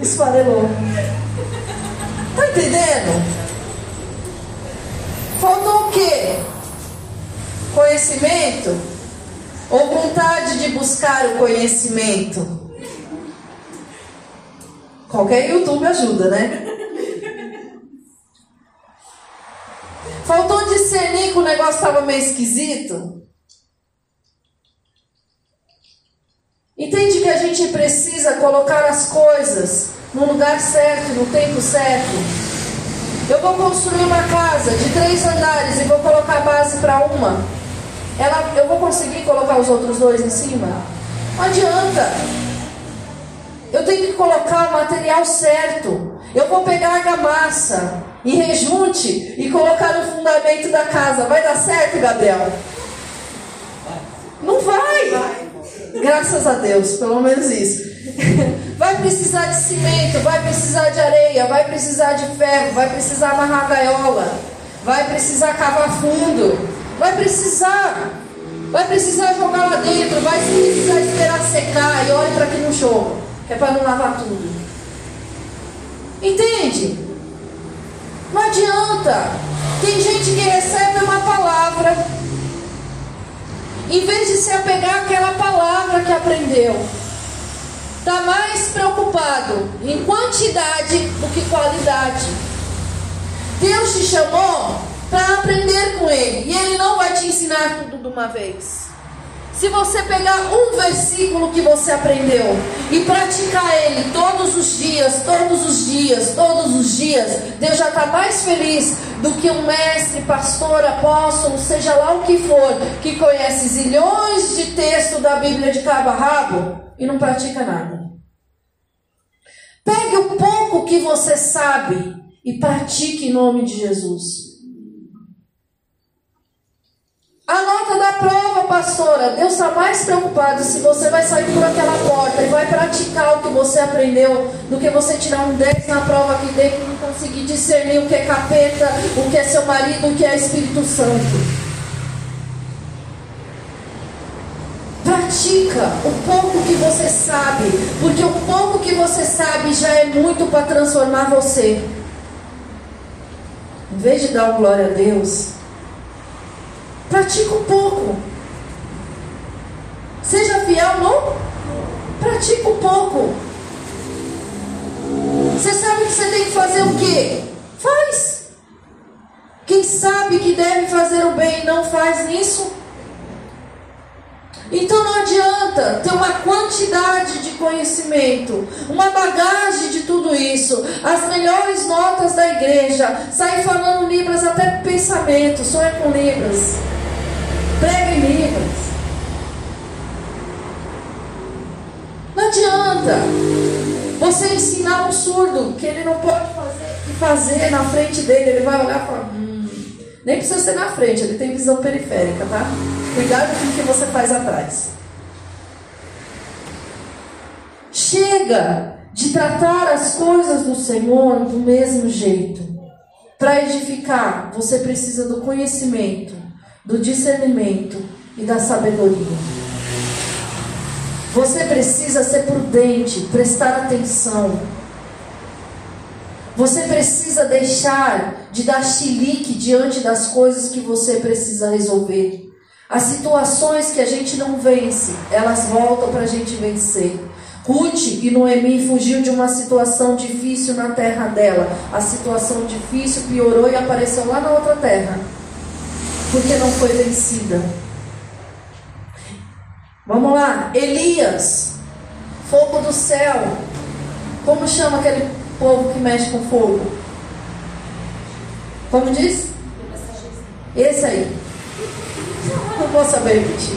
Esfarelou. Tá entendendo? Faltou o quê? Conhecimento? Ou vontade de buscar o conhecimento? Qualquer YouTube ajuda, né? Faltou discernir que o negócio estava meio esquisito? Entende que a gente precisa colocar as coisas no lugar certo, no tempo certo? Eu vou construir uma casa de três andares e vou colocar base para uma. Ela, eu vou conseguir colocar os outros dois em cima? Não adianta. Eu tenho que colocar o material certo. Eu vou pegar a argamassa e rejunte e colocar no fundamento da casa. Vai dar certo, Gabriel? Não vai. Graças a Deus, pelo menos isso. Vai precisar de cimento, vai precisar de areia, vai precisar de ferro, vai precisar amarrar gaiola, vai precisar cavar fundo, vai precisar, vai precisar jogar lá dentro, vai precisar esperar secar e olhe para que não chova, é para não lavar tudo. Entende? Não adianta. Tem gente que recebe uma palavra, em vez de se apegar àquela palavra que aprendeu, está mais preocupado em quantidade do que qualidade. Deus te chamou para aprender com Ele, e Ele não vai te ensinar tudo de uma vez. Se você pegar um versículo que você aprendeu e praticar ele todos os dias, todos os dias, todos os dias, Deus já está mais feliz do que um mestre, pastor, apóstolo, seja lá o que for, que conhece zilhões de textos da Bíblia de cabo a rabo e não pratica nada. Pegue o pouco que você sabe e pratique em nome de Jesus. A nota da prova, pastora, Deus está mais preocupado se você vai sair por aquela porta e vai praticar o que você aprendeu do que você tirar um 10 na prova aqui dentro e não conseguir discernir o que é capeta, o que é seu marido, o que é Espírito Santo. Pratica o pouco que você sabe, porque o pouco que você sabe já é muito para transformar você. Em vez de dar glória a Deus, Pratica um pouco. Seja fiel no. Pratica um pouco. Você sabe que você tem que fazer o quê? Faz. Quem sabe que deve fazer o bem e não faz nisso? Então não adianta ter uma quantidade de conhecimento, uma bagagem de tudo isso, as melhores notas da igreja, sair falando Libras até pensamento, sonha com Libras. Prega em Libras. Não adianta você ensinar um surdo que ele não pode fazer, fazer na frente dele, ele vai olhar e falar, hum, nem precisa ser na frente, ele tem visão periférica, tá? Cuidado com o que você faz atrás. Chega de tratar as coisas do Senhor do mesmo jeito. Para edificar, você precisa do conhecimento do discernimento e da sabedoria. Você precisa ser prudente, prestar atenção. Você precisa deixar de dar chilique diante das coisas que você precisa resolver. As situações que a gente não vence, elas voltam para a gente vencer. Ruth e Noemi fugiu de uma situação difícil na terra dela. A situação difícil piorou e apareceu lá na outra terra porque não foi vencida. Vamos lá, Elias, fogo do céu. Como chama aquele povo que mexe com fogo? Como diz? Esse aí. Não vou saber repetir.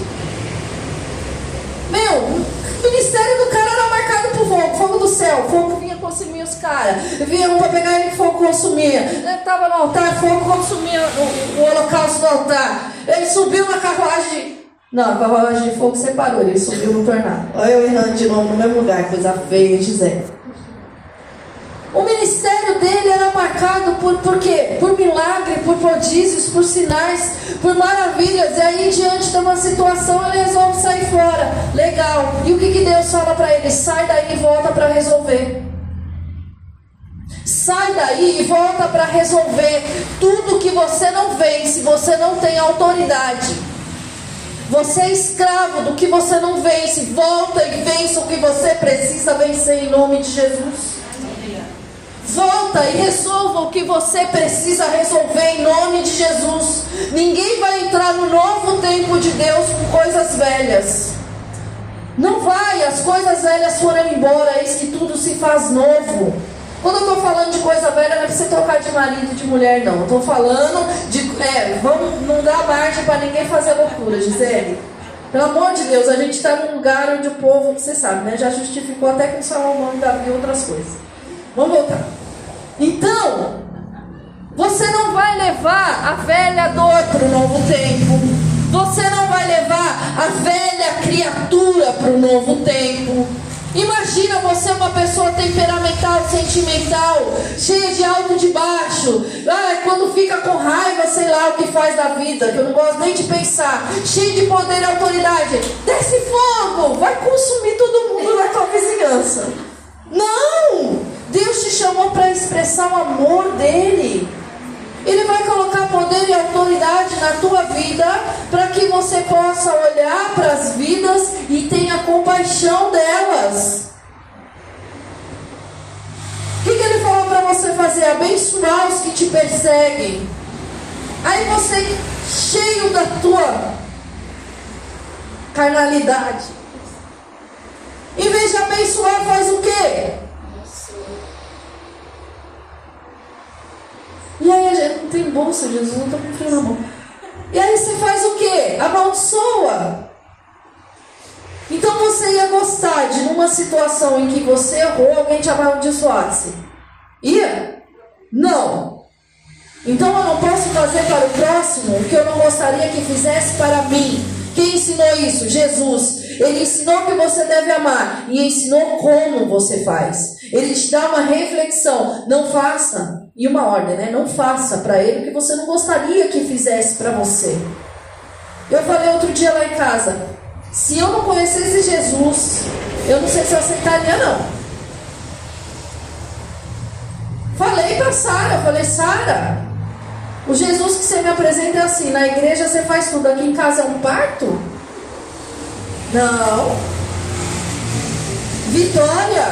Meu, o ministério do cara era marcado por fogo, fogo do céu, fogo vinha consumir os caras, vinha um para pegar ele, fogo consumia. Ele estava no altar, fogo consumia o, o, holocausto do altar. Ele subiu na carruagem. Não, a carruagem de fogo separou, ele subiu no tornado. Olha eu errando de novo no mesmo lugar, coisa feia, Gisele. O ministério marcado por, por quê? Por milagre, por prodígios, por sinais, por maravilhas. E aí, diante de uma situação, ele resolve sair fora. Legal. E o que, que Deus fala para ele? Sai daí e volta para resolver. Sai daí e volta para resolver tudo que você não vence, você não tem autoridade. Você é escravo do que você não vence. Volta e vença o que você precisa vencer em nome de Jesus. Volta e resolva o que você precisa resolver em nome de Jesus. Ninguém vai entrar no novo tempo de Deus com coisas velhas. Não vai, as coisas velhas foram embora, eis que tudo se faz novo. Quando eu estou falando de coisa velha, não é para você trocar de marido de mulher, não. Estou falando de. É, vamos, não dá margem para ninguém fazer loucura, Gisele. Pelo amor de Deus, a gente está num lugar onde o povo, você sabe, né? Já justificou até com Salomão e Davi outras coisas. Vamos voltar. Então, você não vai levar a velha dor para o novo tempo. Você não vai levar a velha criatura para o novo tempo. Imagina você uma pessoa temperamental, sentimental, cheia de alto e de baixo. Ah, quando fica com raiva, sei lá o que faz da vida, que eu não gosto nem de pensar. Cheio de poder e autoridade. Desce fogo, vai consumir todo mundo na tua vizinhança. Não! Deus te chamou para expressar o amor dele. Ele vai colocar poder e autoridade na tua vida para que você possa olhar para as vidas e tenha compaixão delas. O que, que ele falou para você fazer? Abençoar os que te perseguem. Aí você, cheio da tua carnalidade, em vez de abençoar, faz o quê? E aí a gente não tem bolsa, Jesus, não estou com frio na mão. E aí você faz o quê? Amaldiçoa. Então você ia gostar de numa situação em que você errou, alguém te amaldiçoasse? Ia? Não. Então eu não posso fazer para o próximo o que eu não gostaria que fizesse para mim. Quem ensinou isso? Jesus. Ele ensinou que você deve amar e ensinou como você faz. Ele te dá uma reflexão. Não faça e uma ordem, né? Não faça para ele o que você não gostaria que fizesse para você. Eu falei outro dia lá em casa, se eu não conhecesse Jesus, eu não sei se eu aceitaria não. Falei para Sara, falei, Sara, o Jesus que você me apresenta é assim, na igreja você faz tudo, aqui em casa é um parto? Não. Vitória,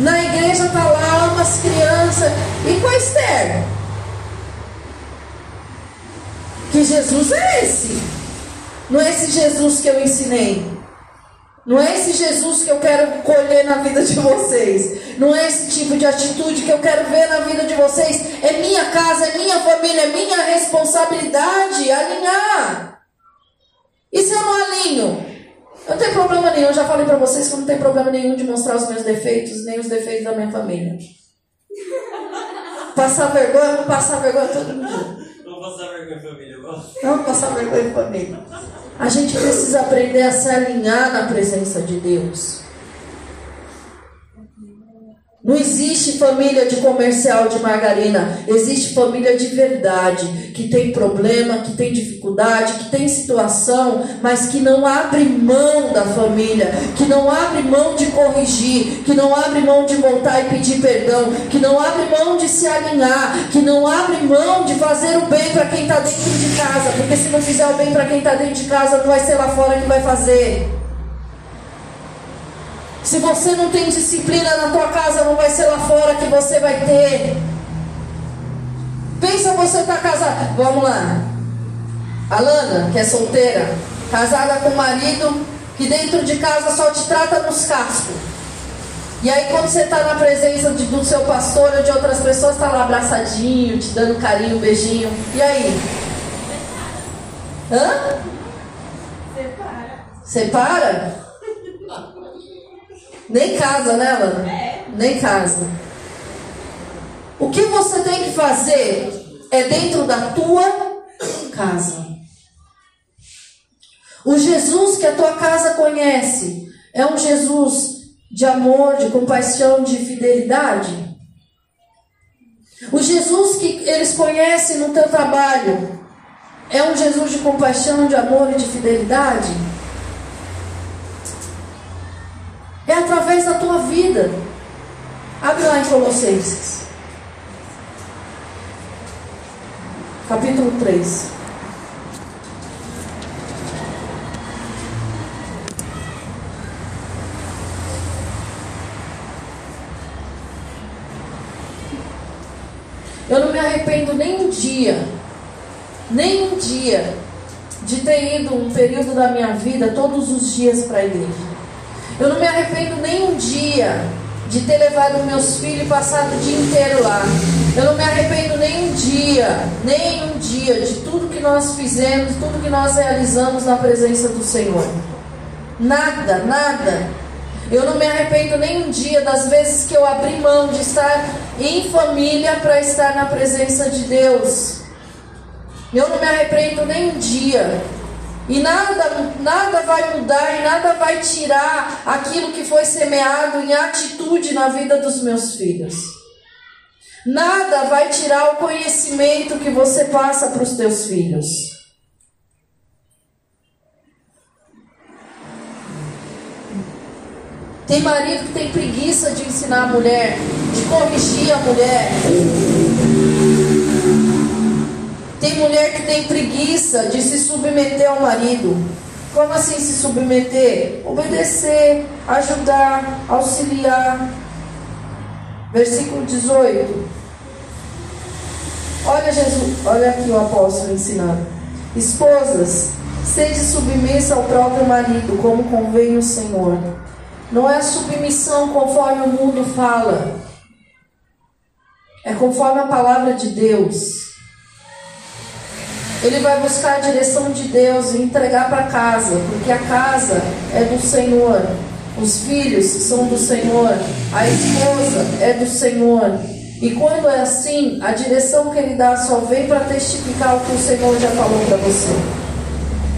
na igreja tá lá umas crianças. E a Esther? Que Jesus é esse? Não é esse Jesus que eu ensinei. Não é esse Jesus que eu quero colher na vida de vocês. Não é esse tipo de atitude que eu quero ver na vida de vocês. É minha casa, é minha família, é minha responsabilidade alinhar. E se eu não alinho? Não tem problema nenhum, eu já falei para vocês que não tem problema nenhum de mostrar os meus defeitos, nem os defeitos da minha família. Passar vergonha, vou passar vergonha todo mundo. Vou passar vergonha família. Não passar vergonha em família. A gente precisa aprender a se alinhar na presença de Deus. Não existe família de comercial de margarina, existe família de verdade, que tem problema, que tem dificuldade, que tem situação, mas que não abre mão da família, que não abre mão de corrigir, que não abre mão de voltar e pedir perdão, que não abre mão de se alinhar, que não abre mão de fazer o bem para quem está dentro de casa, porque se não fizer o bem para quem está dentro de casa, não vai ser lá fora que vai fazer. Se você não tem disciplina na tua casa, não vai ser lá fora que você vai ter. Pensa você tá casada. Vamos lá. Alana, que é solteira, casada com um marido que dentro de casa só te trata nos cascos. E aí quando você está na presença de, do seu pastor ou de outras pessoas, está lá abraçadinho, te dando carinho, beijinho. E aí? Hã? Separa. Separa? Nem casa, né, Lana? É. Nem casa. O que você tem que fazer é dentro da tua casa. O Jesus que a tua casa conhece é um Jesus de amor, de compaixão, de fidelidade? O Jesus que eles conhecem no teu trabalho é um Jesus de compaixão, de amor e de fidelidade? É através da tua vida. Abre lá em Colossenses. Capítulo 3. Eu não me arrependo nem um dia, nem um dia, de ter ido um período da minha vida todos os dias para a igreja. Eu não me arrependo nem um dia de ter levado meus filhos e passado o dia inteiro lá. Eu não me arrependo nem um dia, nem um dia de tudo que nós fizemos, tudo que nós realizamos na presença do Senhor. Nada, nada. Eu não me arrependo nem um dia das vezes que eu abri mão de estar em família para estar na presença de Deus. Eu não me arrependo nem um dia. E nada, nada vai mudar e nada vai tirar aquilo que foi semeado em atitude na vida dos meus filhos. Nada vai tirar o conhecimento que você passa para os teus filhos. Tem marido que tem preguiça de ensinar a mulher, de corrigir a mulher. Tem mulher que tem preguiça de se submeter ao marido. Como assim se submeter? Obedecer, ajudar, auxiliar. Versículo 18. Olha Jesus, olha aqui o apóstolo ensinando. Esposas, sede submissa ao próprio marido, como convém o Senhor. Não é submissão conforme o mundo fala. É conforme a palavra de Deus. Ele vai buscar a direção de Deus e entregar para casa, porque a casa é do Senhor. Os filhos são do Senhor, a esposa é do Senhor. E quando é assim, a direção que ele dá só vem para testificar o que o Senhor já falou para você.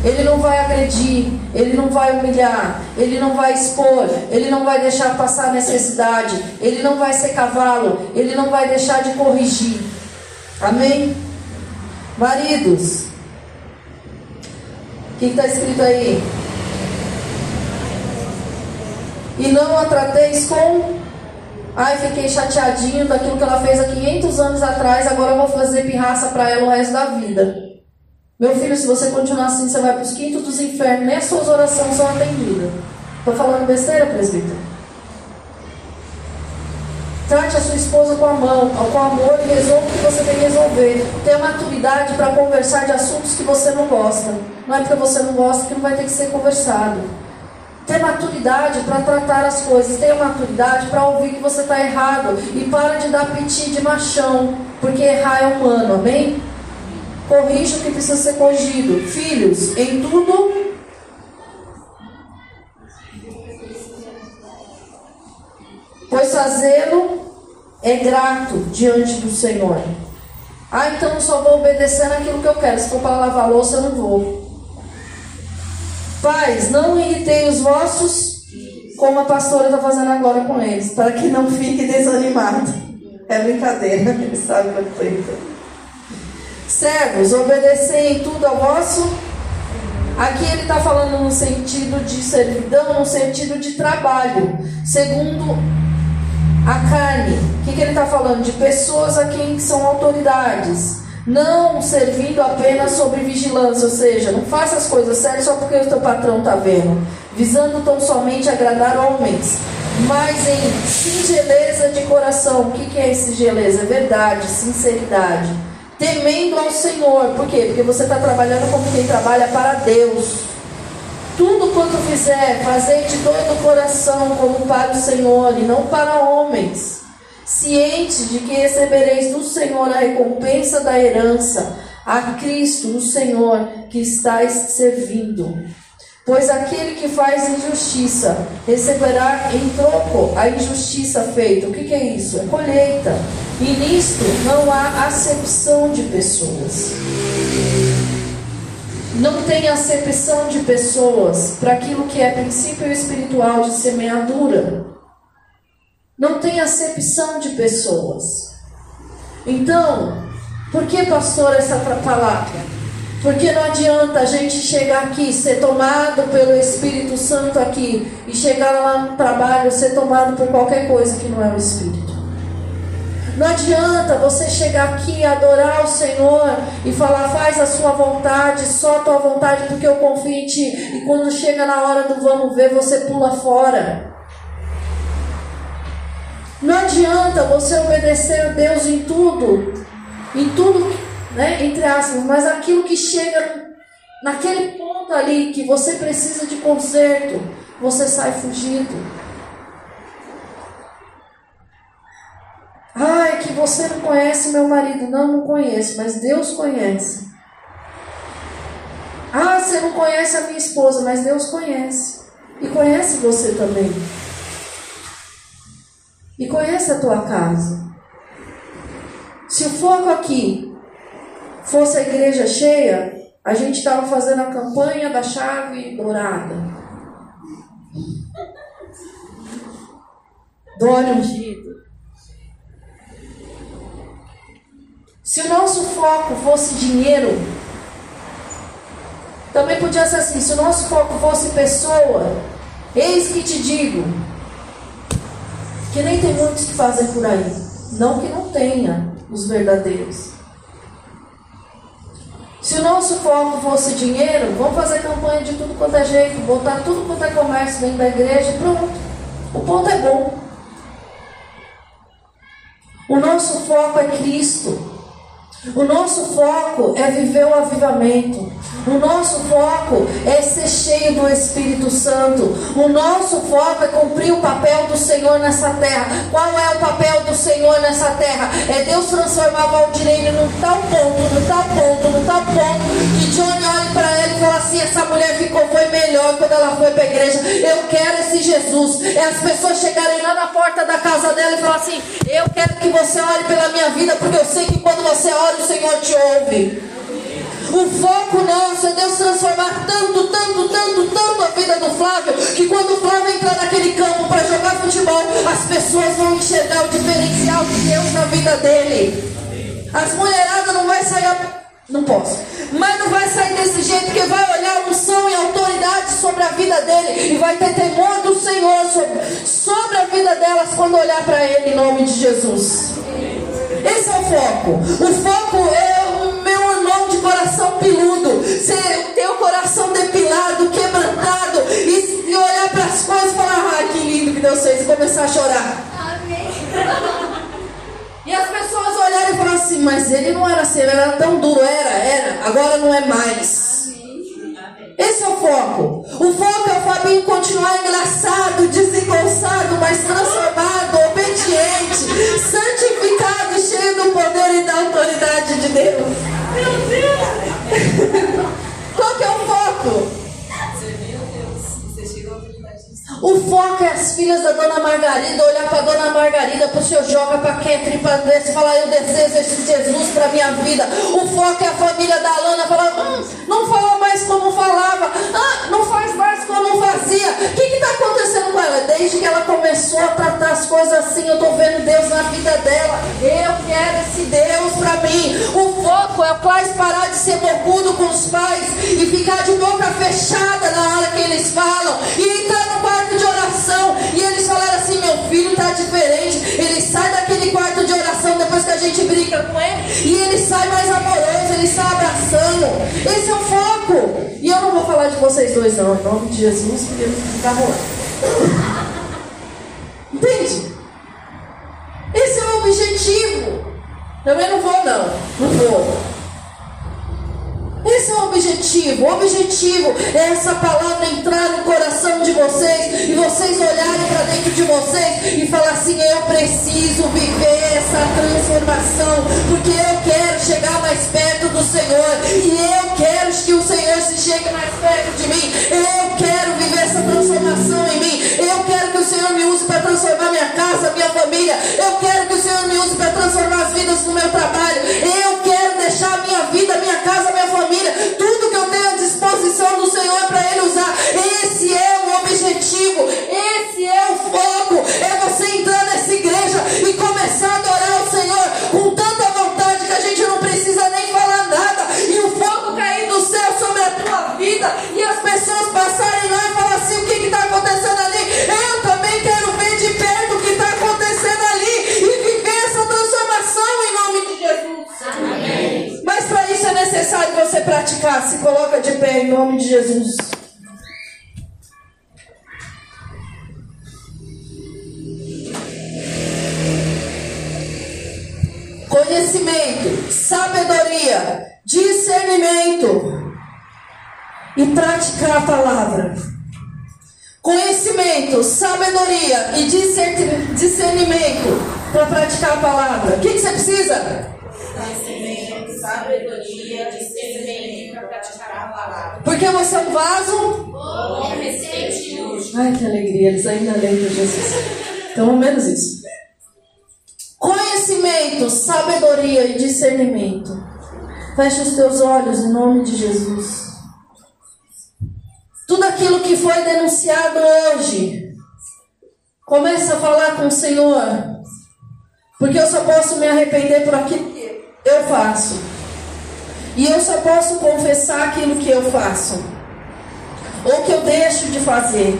Ele não vai agredir, ele não vai humilhar, ele não vai expor, ele não vai deixar passar necessidade, ele não vai ser cavalo, ele não vai deixar de corrigir. Amém? Maridos, o que está escrito aí? E não a trateis com. Ai, fiquei chateadinho daquilo que ela fez há 500 anos atrás, agora eu vou fazer pirraça para ela o resto da vida. Meu filho, se você continuar assim, você vai para os quintos dos infernos, nem as suas orações são atendidas. Estou falando besteira, presbítero? Trate a sua esposa com a mão, com amor e resolva o que você tem que resolver. Tenha maturidade para conversar de assuntos que você não gosta. Não é porque você não gosta que não vai ter que ser conversado. Tenha maturidade para tratar as coisas. Tenha maturidade para ouvir que você está errado. E para de dar piti de machão. Porque errar é humano, amém? Corrija o que precisa ser corrigido. Filhos, em tudo pois fazê-lo é grato diante do Senhor. Ah, então eu só vou obedecer naquilo que eu quero. Se for para lavar louça, eu não vou. Pais, não irritei os vossos, como a pastora está fazendo agora com eles, para que não fique desanimado. É brincadeira, ele sabe o que eu Servos, obedecei em tudo ao vosso. Aqui ele está falando no sentido de servidão, no sentido de trabalho, segundo a carne, o que, que ele está falando? De pessoas a quem são autoridades. Não servindo apenas sobre vigilância, ou seja, não faça as coisas sérias só porque o teu patrão está vendo, visando tão somente agradar homens, mas em singeleza de coração. O que, que é singeleza? É verdade, sinceridade. Temendo ao Senhor, por quê? Porque você está trabalhando como quem trabalha para Deus. Tudo quanto fizer, fazei de todo o coração, como para o Senhor, e não para homens. Cientes de que recebereis do Senhor a recompensa da herança, a Cristo, o Senhor, que estáis servindo. Pois aquele que faz injustiça receberá em troco a injustiça feita. O que, que é isso? É colheita. E nisto não há acepção de pessoas. Não tem acepção de pessoas para aquilo que é princípio espiritual de semeadura. Não tem acepção de pessoas. Então, por que, pastor, essa palavra? Porque não adianta a gente chegar aqui, ser tomado pelo Espírito Santo aqui, e chegar lá no trabalho, ser tomado por qualquer coisa que não é o Espírito. Não adianta você chegar aqui, adorar o Senhor e falar, faz a sua vontade, só a tua vontade, porque eu confio em ti. E quando chega na hora do vamos ver, você pula fora. Não adianta você obedecer a Deus em tudo, em tudo, né, entre aspas, mas aquilo que chega naquele ponto ali que você precisa de conserto, você sai fugido. Ah, é que você não conhece meu marido. Não, não conheço, mas Deus conhece. Ah, você não conhece a minha esposa, mas Deus conhece. E conhece você também. E conhece a tua casa. Se o foco aqui fosse a igreja cheia, a gente estava fazendo a campanha da chave dourada. Do óleo ungido. Se o nosso foco fosse dinheiro, também podia ser assim: se o nosso foco fosse pessoa, eis que te digo, que nem tem muitos que fazem por aí. Não que não tenha os verdadeiros. Se o nosso foco fosse dinheiro, vamos fazer campanha de tudo quanto é jeito, botar tudo quanto é comércio dentro da igreja e pronto. O ponto é bom. O nosso foco é Cristo. O nosso foco é viver o avivamento. O nosso foco é ser cheio do Espírito Santo. O nosso foco é cumprir o papel do Senhor nessa terra. Qual é o papel do Senhor nessa terra? É Deus transformar Valdirene num tal ponto, num tal ponto, num tal ponto, que Johnny olhe para ela e fala assim: essa mulher ficou, foi melhor quando ela foi para a igreja. Eu quero esse Jesus. É as pessoas chegarem lá na porta da casa dela e falar assim: eu quero que você olhe pela minha vida, porque eu sei que quando você olha, o Senhor te ouve. O foco nosso é Deus transformar tanto, tanto, tanto, tanto a vida do Flávio, que quando o Flávio entrar naquele campo para jogar futebol, as pessoas vão enxergar o diferencial de Deus na vida dele. As mulheradas não vai sair. A... Não posso. Mas não vai sair desse jeito, porque vai olhar unção e autoridade sobre a vida dele e vai ter temor do Senhor sobre, sobre a vida delas quando olhar para ele em nome de Jesus. Esse é o foco. O foco é o meu irmão de coração piludo. Ser, ter o coração depilado, quebrantado e, e olhar para as coisas e falar: ah, que lindo que Deus fez, e começar a chorar. Amém. E as pessoas olharem e falar assim: mas ele não era assim, ele era tão duro. Era, era, agora não é mais. Esse é o foco. O foco é o Fabinho continuar engraçado, desengonçado, mas transformado, obediente, santificado, cheio do poder e da autoridade de Deus. Meu Deus! Qual que é o foco? O foco é as filhas da dona Margarida, olhar para a dona Margarida, para o seu Joga, para Ketri, para Andressa falar: Eu desejo esse Jesus para minha vida. O foco é a família da Alana falar: hum, Não fala mais como falava, ah, não faz mais como fazia. O que está acontecendo com ela? Desde que ela começou a tratar as coisas assim, eu estou vendo Deus na vida dela. Eu quero esse Deus para mim. O foco é o Claes parar de ser bocudo com os pais e ficar de boca fechada na hora que eles falam e entrar no quarto quarto de oração e eles falaram assim: meu filho está diferente. Ele sai daquele quarto de oração depois que a gente brinca com ele e ele sai mais amoroso, ele sai abraçando. Esse é o foco. E eu não vou falar de vocês dois, não, em nome de Jesus, porque não fica rolando. Entende? Esse é o objetivo. Também não vou, não. Não vou. Esse é o objetivo. É essa palavra entrar no coração de vocês e vocês olharem para dentro de vocês e falar assim: eu preciso viver essa transformação, porque eu quero chegar mais perto do Senhor e eu quero que o Senhor se chegue mais perto de mim. Eu quero viver essa transformação em mim. Eu quero que o Senhor me use para transformar minha casa, minha família. Eu quero que o Senhor me use para transformar as vidas do meu trabalho. Eu quero deixar a minha vida, minha casa, minha família, tudo que eu disposição do Senhor para Ele usar. Esse é o objetivo, esse é o foco. É praticar, se coloca de pé em nome de Jesus. Conhecimento, sabedoria, discernimento e praticar a palavra. Conhecimento, sabedoria e discer- discernimento para praticar a palavra. O que, que você precisa? Conhecimento, sabedoria, discernimento para praticar a palavra. Porque você é um vaso. Útil. Ai, que alegria, eles ainda lembram de Jesus. Pelo menos isso. Conhecimento, sabedoria e discernimento. Feche os teus olhos em nome de Jesus. Tudo aquilo que foi denunciado hoje, começa a falar com o Senhor. Porque eu só posso me arrepender por aquilo que eu faço. E eu só posso confessar aquilo que eu faço. Ou que eu deixo de fazer.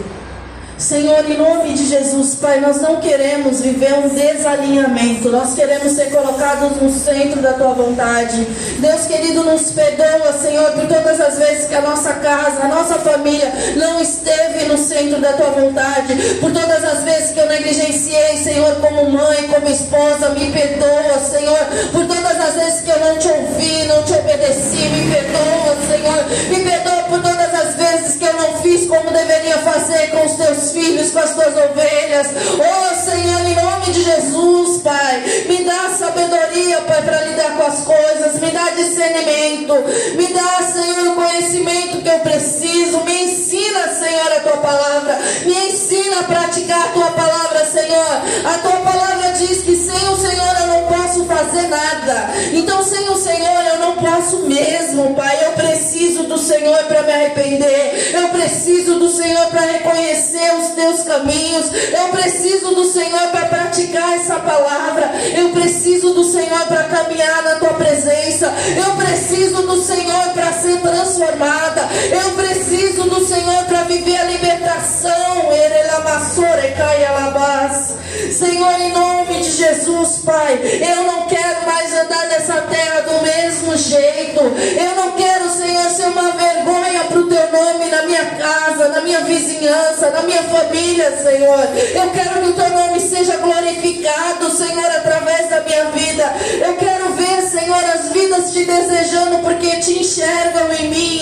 Senhor, em nome de Jesus, Pai, nós não queremos viver um desalinhamento, nós queremos ser colocados no centro da Tua vontade. Deus querido, nos perdoa, Senhor, por todas as vezes que a nossa casa, a nossa família não esteve no centro da Tua vontade, por todas as vezes que eu negligenciei, Senhor, como mãe, como esposa, me perdoa, Senhor, por todas as vezes que eu não te ouvi, não te obedeci, me perdoa, Senhor, me perdoa por todas as vezes que eu não fiz como deveria fazer com os teus filhos, com as tuas ovelhas. Oh Senhor, em nome de Jesus, Pai, me dá sabedoria, Pai, para lidar com as coisas, me dá discernimento, me dá, Senhor, o conhecimento que eu preciso. Me ensina, Senhor, a tua palavra, me ensina a praticar a tua palavra, Senhor. A tua palavra diz que sem o Senhor fazer nada. Então, sem o Senhor eu não posso mesmo, Pai. Eu preciso do Senhor para me arrepender. Eu preciso do Senhor para reconhecer os teus caminhos. Eu preciso do Senhor para praticar essa palavra. Eu preciso do Senhor para caminhar na tua presença. Eu preciso do Senhor para ser transformada. Eu preciso do Senhor para viver a libertação. Caialabás. Senhor, em nome de Jesus, Pai, eu não quero mais andar nessa terra do mesmo jeito. Eu não quero, Senhor, ser uma vergonha para o teu nome na minha casa, na minha vizinhança, na minha família, Senhor. Eu quero que o teu nome seja glorificado, Senhor, através da minha vida. Eu quero ver, Senhor, as vidas te desejando porque te enxergam em mim.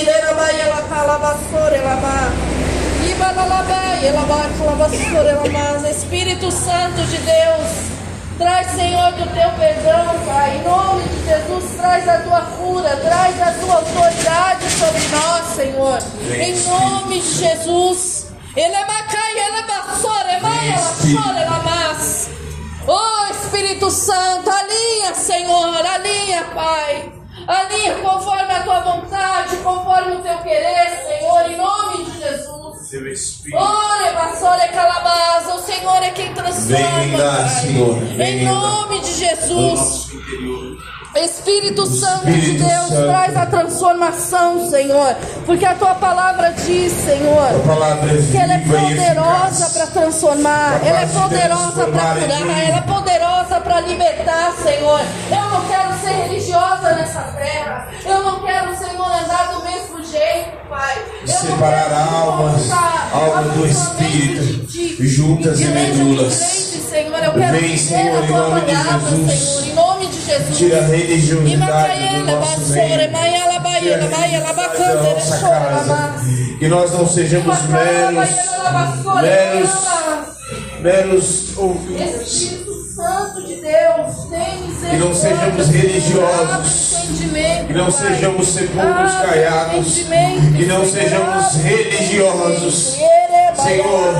Espírito Santo de Deus, traz, Senhor, do teu perdão, Pai. Em nome de Jesus, traz a tua cura, traz a tua autoridade sobre nós, Senhor. Em nome de Jesus. Ele é macai, ele é é é mas. Oh Espírito Santo, alinha, Senhor, alinha, Pai. Alinha conforme a tua vontade, conforme o teu querer, Senhor, em nome de Jesus. Seu Espírito. Calabaza, o Senhor é quem transforma. Vem. Senhor, Em nome de No Jesus. nosso interior. Espírito Santo de Deus, Santo. traz a transformação, Senhor. Porque a tua palavra diz, Senhor, palavra é que ela é poderosa para transformar, Capaz ela é de poderosa para curar, ela é poderosa para libertar, Senhor. Eu não quero ser religiosa nessa terra, eu não quero, Senhor, andar do mesmo jeito, Pai. Eu Separar almas, voltar alma do Espírito, de ti. juntas e de medulas. crente, Senhor, eu quero Vem, Senhor, em nome de palavra, Jesus. Senhor, em nome de Jesus. Tira a religiosidade do nosso meio. Que nós não sejamos meros, meros, meros ouvintes. Santo de Deus, tem misericórdia. Que não sejamos religiosos. Que não sejamos sepulcros caiados. Que não sejamos religiosos. Senhor,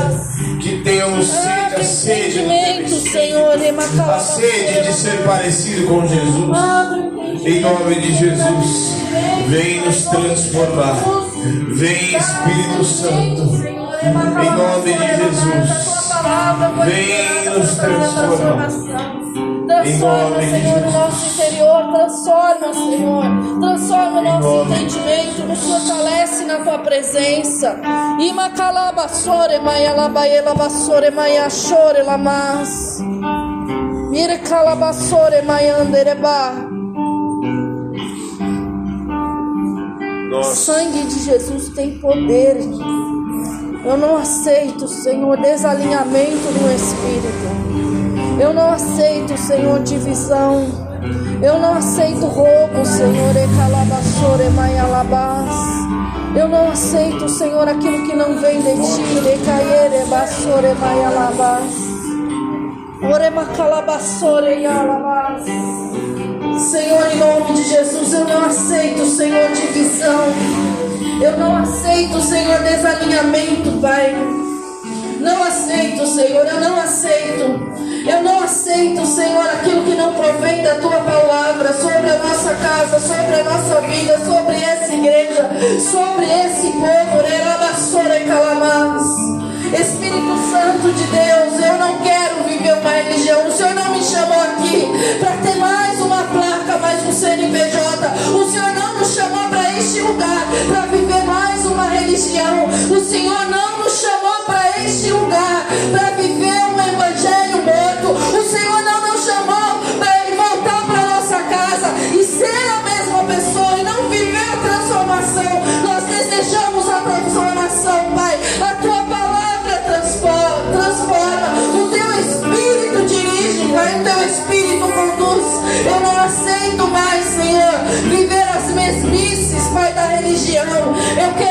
que tenhamos sede, a sede do a sede de ser parecido com Jesus. Em nome de Jesus, vem nos transformar. Vem Espírito Santo. Em nome de Jesus, vem nos transformar. Em Transforma, Senhor, o nosso interior. Transforma, Senhor. Transforma o nosso entendimento. Nos fortalece na tua presença. Imacalabassore, maialabaela, bassore, maiachore, lamas. Mircalabassore, maiandereba. O sangue de Jesus tem poder. Eu não aceito, Senhor, desalinhamento no espírito. Eu não aceito, Senhor, divisão. Eu não aceito roubo, Senhor, e maialabás. Eu não aceito, Senhor, aquilo que não vem de ti, recaere basore maialabás. Orema calabassore yalabás. Senhor, em nome de Jesus, eu não aceito, Senhor, divisão. Eu não aceito, Senhor, desalinhamento, Pai. Não aceito, Senhor, eu não aceito. Eu não aceito, Senhor, aquilo que não provém da tua palavra sobre a nossa casa, sobre a nossa vida, sobre essa igreja, sobre esse povo. e calamás. Espírito Santo de Deus, eu não quero viver uma religião. O Senhor não me chamou aqui para ter mais uma placa, mais um CNPJ. O Senhor não nos chamou para este lugar para O Senhor não nos chamou para este lugar para viver um evangelho morto. O Senhor não nos chamou para voltar para nossa casa e ser a mesma pessoa e não viver a transformação. Nós desejamos a transformação, Pai. A tua Pai, o teu Espírito conduz. Eu não aceito mais, Senhor, viver as mesmices, Pai, da religião. Eu quero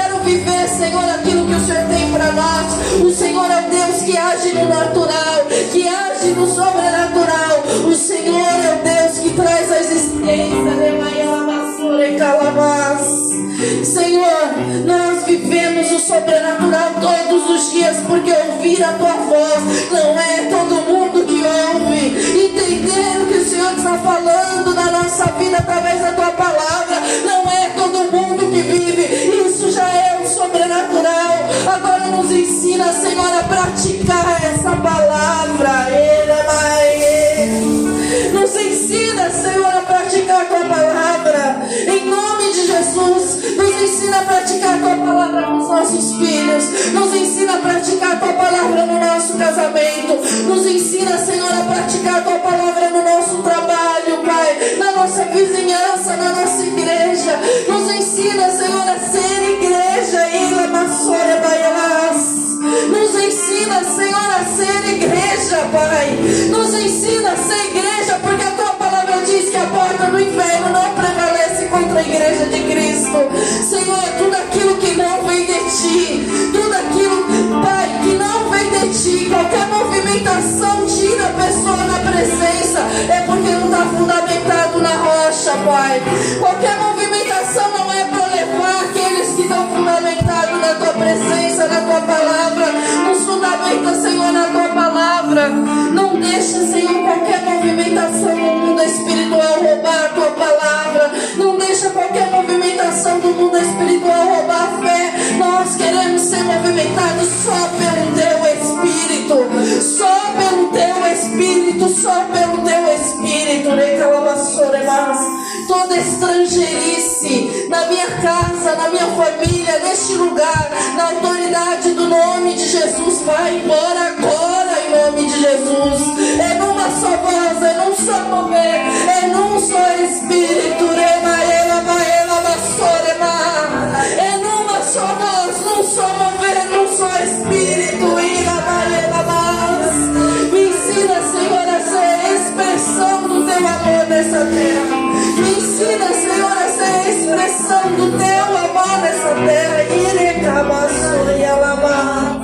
O Senhor é o Deus que age no natural, que age no sobrenatural. O Senhor é o Deus que traz a existência. Senhor, nós vivemos o sobrenatural todos os dias porque ouvir a tua voz não é todo mundo que ouve. Entender o que o Senhor está falando na nossa vida através da tua palavra não é o sobrenatural. Agora nos ensina, Senhor, a praticar essa palavra. É. Nos ensina, Senhor, a praticar a tua palavra. Em nome de Jesus, nos ensina a praticar a tua palavra com os nossos filhos. Nos ensina a praticar a tua palavra no nosso casamento. Nos ensina, Senhor, a praticar a tua palavra no nosso trabalho, Pai. Na nossa vizinhança, na nossa igreja. Nos ensina, Senhor, a ser Nos ensina, Senhor, a ser igreja, Pai. Nos ensina a ser igreja, porque a tua palavra diz que a porta do inferno não prevalece contra a igreja de Cristo. Senhor, tudo aquilo que não vem de ti, tudo aquilo, Pai, que não vem de ti, qualquer movimentação tira a pessoa na presença, é porque não está fundamentado na rocha, Pai. Qualquer movimentação na tua presença, na tua palavra. Nos fundamenta, Senhor, na tua palavra. Não deixa, Senhor, qualquer movimentação no mundo espiritual roubar a tua palavra. Não deixa qualquer movimentação do mundo espiritual roubar a fé. Nós queremos ser movimentados só pelo teu Espírito. Só pelo teu Espírito, só pelo teu Espírito. Toda estrangeirice na minha casa, na minha família, neste lugar, na autoridade do nome de Jesus, vai embora agora em nome de Jesus. É numa só voz, é num só mover, é num só Espírito. É numa só voz, num só mover, num só Espírito. Me ensina, Senhor, a ser expressão do teu amor nessa terra. Expressão do teu amor nessa terra. Ire, cabaço, e alabá.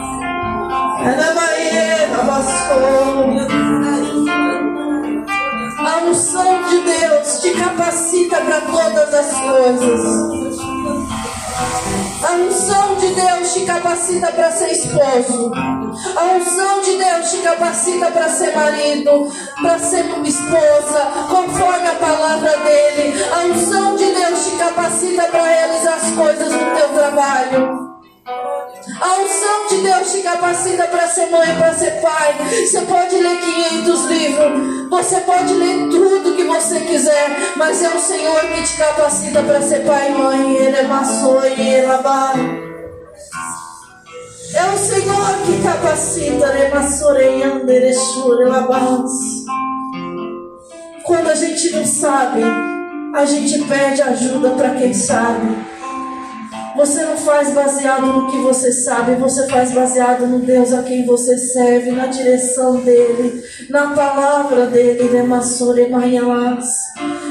A unção de Deus te capacita para todas as coisas. A unção de Deus te capacita para ser esposo. A unção de Deus te capacita para ser marido, para ser esposa, conforme a palavra dele. A unção de Deus te capacita para realizar as coisas no teu trabalho. A unção de Deus te capacita para ser mãe, para ser pai. Você pode ler 500 livros, você pode ler tudo que você quiser, mas é o Senhor que te capacita para ser pai e mãe. Ele é maçô e ele é É o Senhor que capacita, né? Quando a gente não sabe, a gente pede ajuda para quem sabe. Você não faz baseado no que você sabe, você faz baseado no Deus a quem você serve, na direção dele, na palavra dele, Nemassore Maialas.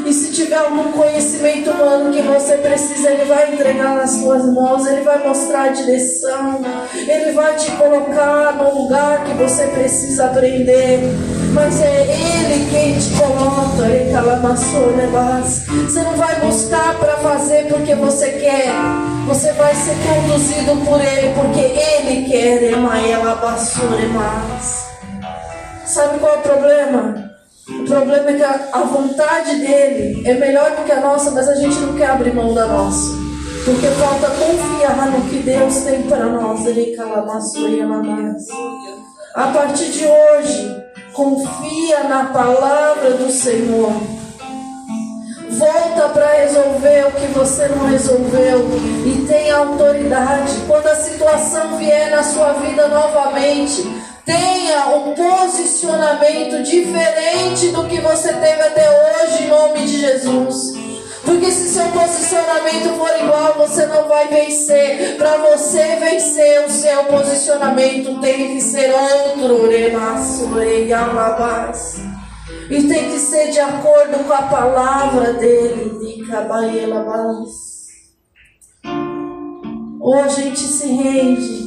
E se tiver algum conhecimento humano que você precisa, ele vai entregar nas suas mãos, ele vai mostrar a direção, ele vai te colocar no lugar que você precisa aprender. Mas é ele quem te coloca, ele Você não vai buscar para fazer porque você quer. Você vai ser conduzido por ele porque ele quer. Sabe qual é o problema? O problema é que a, a vontade dele é melhor do que a nossa, mas a gente não quer abrir mão da nossa. Porque falta confiar no que Deus tem para nós. Ele A partir de hoje, confia na palavra do Senhor. Volta para resolver o que você não resolveu e tenha autoridade. Quando a situação vier na sua vida novamente, tenha um posicionamento diferente do que você teve até hoje, em nome de Jesus. Porque se seu posicionamento for igual, você não vai vencer. Para você vencer, o seu posicionamento tem que ser outro. E tem que ser de acordo com a palavra dele. Ou a gente se rende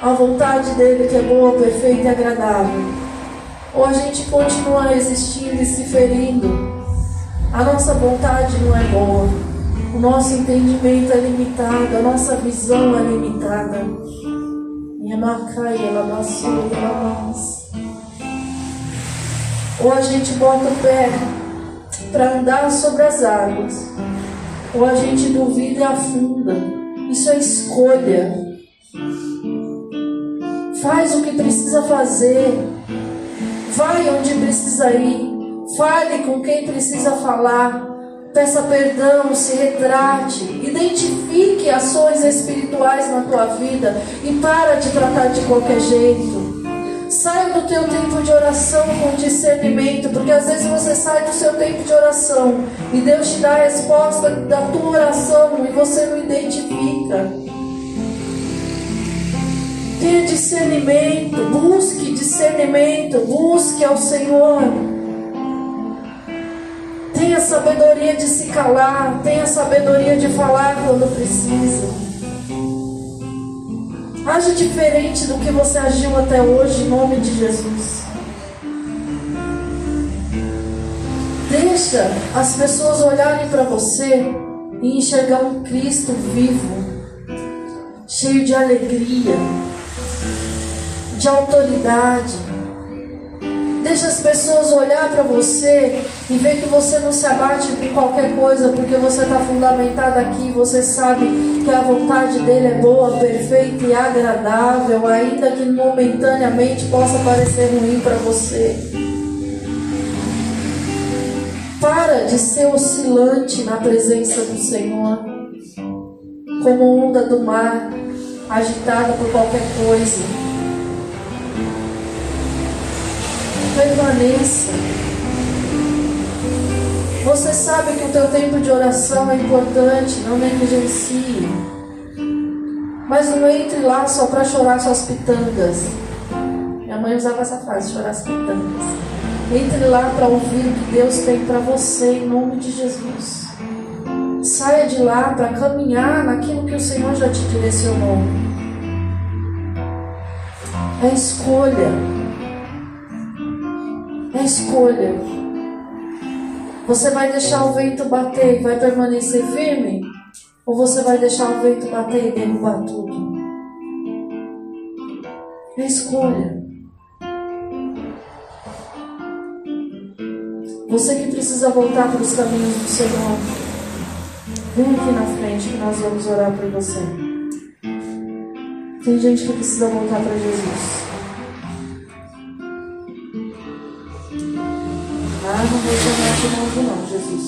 a vontade dele que é boa, perfeita e agradável. Ou a gente continua resistindo e se ferindo. A nossa vontade não é boa. O nosso entendimento é limitado, a nossa visão é limitada. Ou a gente bota o pé para andar sobre as águas, ou a gente duvida e afunda. Isso é escolha. Faz o que precisa fazer. Vai onde precisa ir. Fale com quem precisa falar. Peça perdão, se retrate. Identifique ações espirituais na tua vida e para de tratar de qualquer jeito. Saia do teu tempo de oração com discernimento, porque às vezes você sai do seu tempo de oração e Deus te dá a resposta da tua oração e você não identifica. Tenha discernimento, busque discernimento, busque ao Senhor. Tenha sabedoria de se calar, tenha sabedoria de falar quando precisa. Haja diferente do que você agiu até hoje, em nome de Jesus. Deixa as pessoas olharem para você e enxergar um Cristo vivo, cheio de alegria, de autoridade. Deixa as pessoas olhar para você e ver que você não se abate por qualquer coisa, porque você está fundamentado aqui. Você sabe que a vontade dele é boa, perfeita e agradável, ainda que momentaneamente possa parecer ruim para você. Para de ser oscilante na presença do Senhor, como onda do mar, agitada por qualquer coisa. permaneça. Você sabe que o teu tempo de oração é importante, não negligencie. Mas não entre lá só para chorar suas pitangas. Minha mãe usava essa frase, chorar as pitangas. Entre lá para ouvir o que Deus tem para você em nome de Jesus. Saia de lá para caminhar naquilo que o Senhor já te direcionou. É escolha é escolha. Você vai deixar o vento bater e vai permanecer firme? Ou você vai deixar o vento bater e derrubar tudo? É escolha. Você que precisa voltar para os caminhos do Senhor, vem aqui na frente que nós vamos orar por você. Tem gente que precisa voltar para Jesus. Ah, não vou chamar de novo não, Jesus.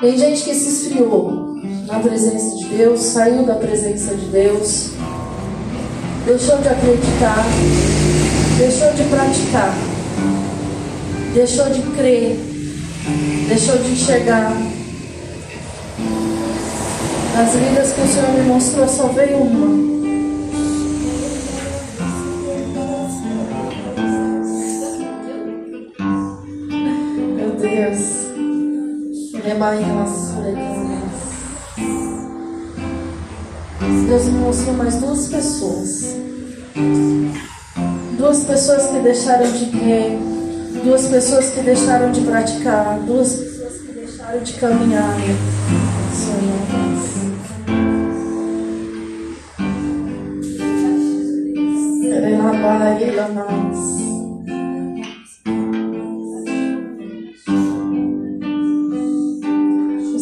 Tem gente que se esfriou na presença de Deus, saiu da presença de Deus, deixou de acreditar, deixou de praticar, deixou de crer, deixou de enxergar. Das vidas que o Senhor me mostrou, só veio uma. Deus me mostrou mais duas pessoas. Duas pessoas que deixaram de crer. Duas pessoas que deixaram de praticar. Duas pessoas que deixaram de caminhar. Senhor. Elamais.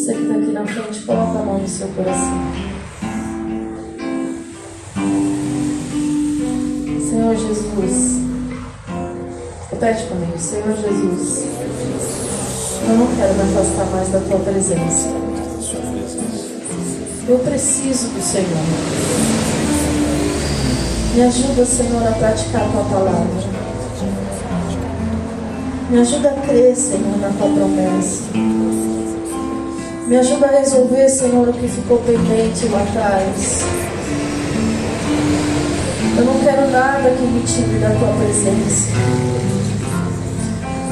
Você que está aqui na frente, coloca a mão no seu coração. Senhor Jesus, repete comigo, Senhor Jesus, eu não quero me afastar mais da tua presença. Eu preciso do Senhor. Me ajuda, Senhor, a praticar a tua palavra. Me ajuda a crer, Senhor, na tua promessa. Me ajuda a resolver, Senhor, o que ficou pendente lá atrás. Eu não quero nada que me tire da tua presença.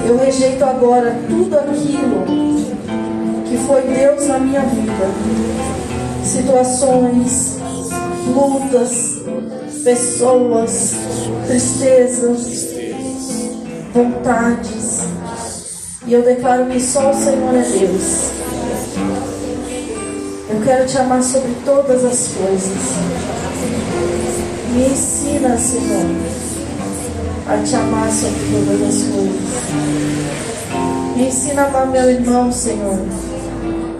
Eu rejeito agora tudo aquilo que foi Deus na minha vida. Situações, lutas, pessoas, tristezas, vontades. E eu declaro que só o Senhor é Deus. Eu quero te amar sobre todas as coisas. Me ensina, Senhor, a te amar sobre todas as coisas. Me ensina a amar meu irmão, Senhor,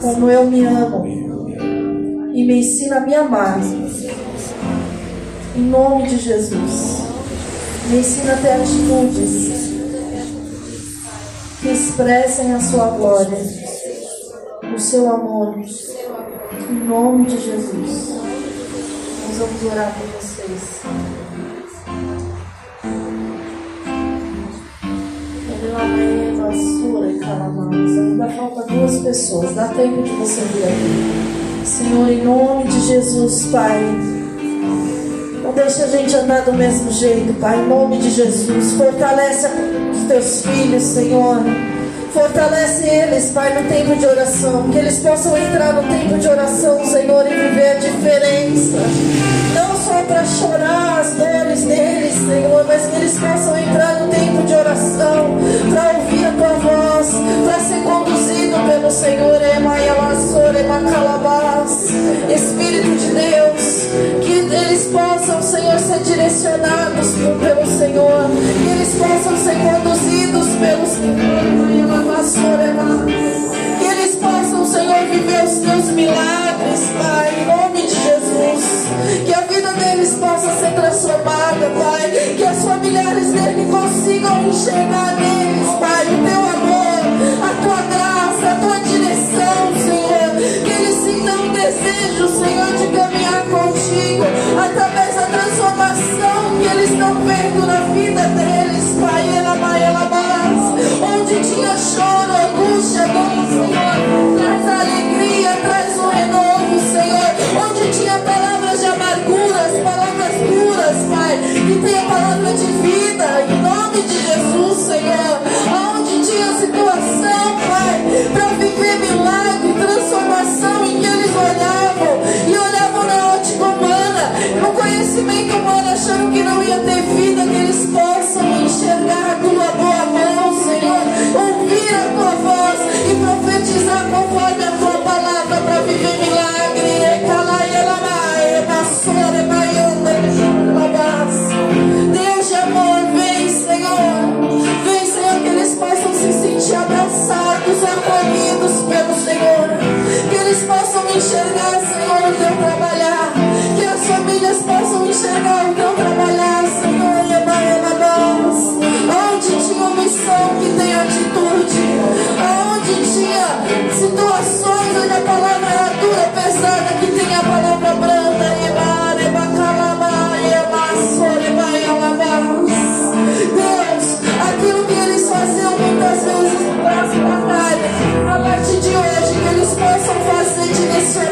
como eu me amo. E me ensina a me amar. Em nome de Jesus. Me ensina a ter atitudes que expressem a sua glória, o seu amor. Em nome de Jesus. Nós vamos orar por vocês. Ainda falta duas pessoas. Dá tempo de você vir aqui. Senhor, em nome de Jesus, Pai. Não deixa a gente andar do mesmo jeito, Pai. Em nome de Jesus. Fortalece os teus filhos, Senhor. Fortalece eles, Pai, no tempo de oração. Que eles possam entrar no tempo de oração, Senhor, e viver a diferença. Não só para chorar as dores deles, Senhor, mas que eles possam entrar no tempo de oração, para ouvir a tua voz, para ser conduzido pelo Senhor. Espírito de Deus, que eles possam, Senhor, ser direcionados pelo Senhor, que eles possam ser conduzidos pelo Senhor. Que eles possam, Senhor, viver os teus milagres, Pai, em nome de Jesus. Que a vida deles possa ser transformada, Pai. Que as familiares dele consigam enxergar neles, Pai, o teu amor, a tua graça, a tua direção, Senhor. Que eles sintam um desejo, Senhor, de caminhar contigo através da transformação que eles estão vendo na vida eles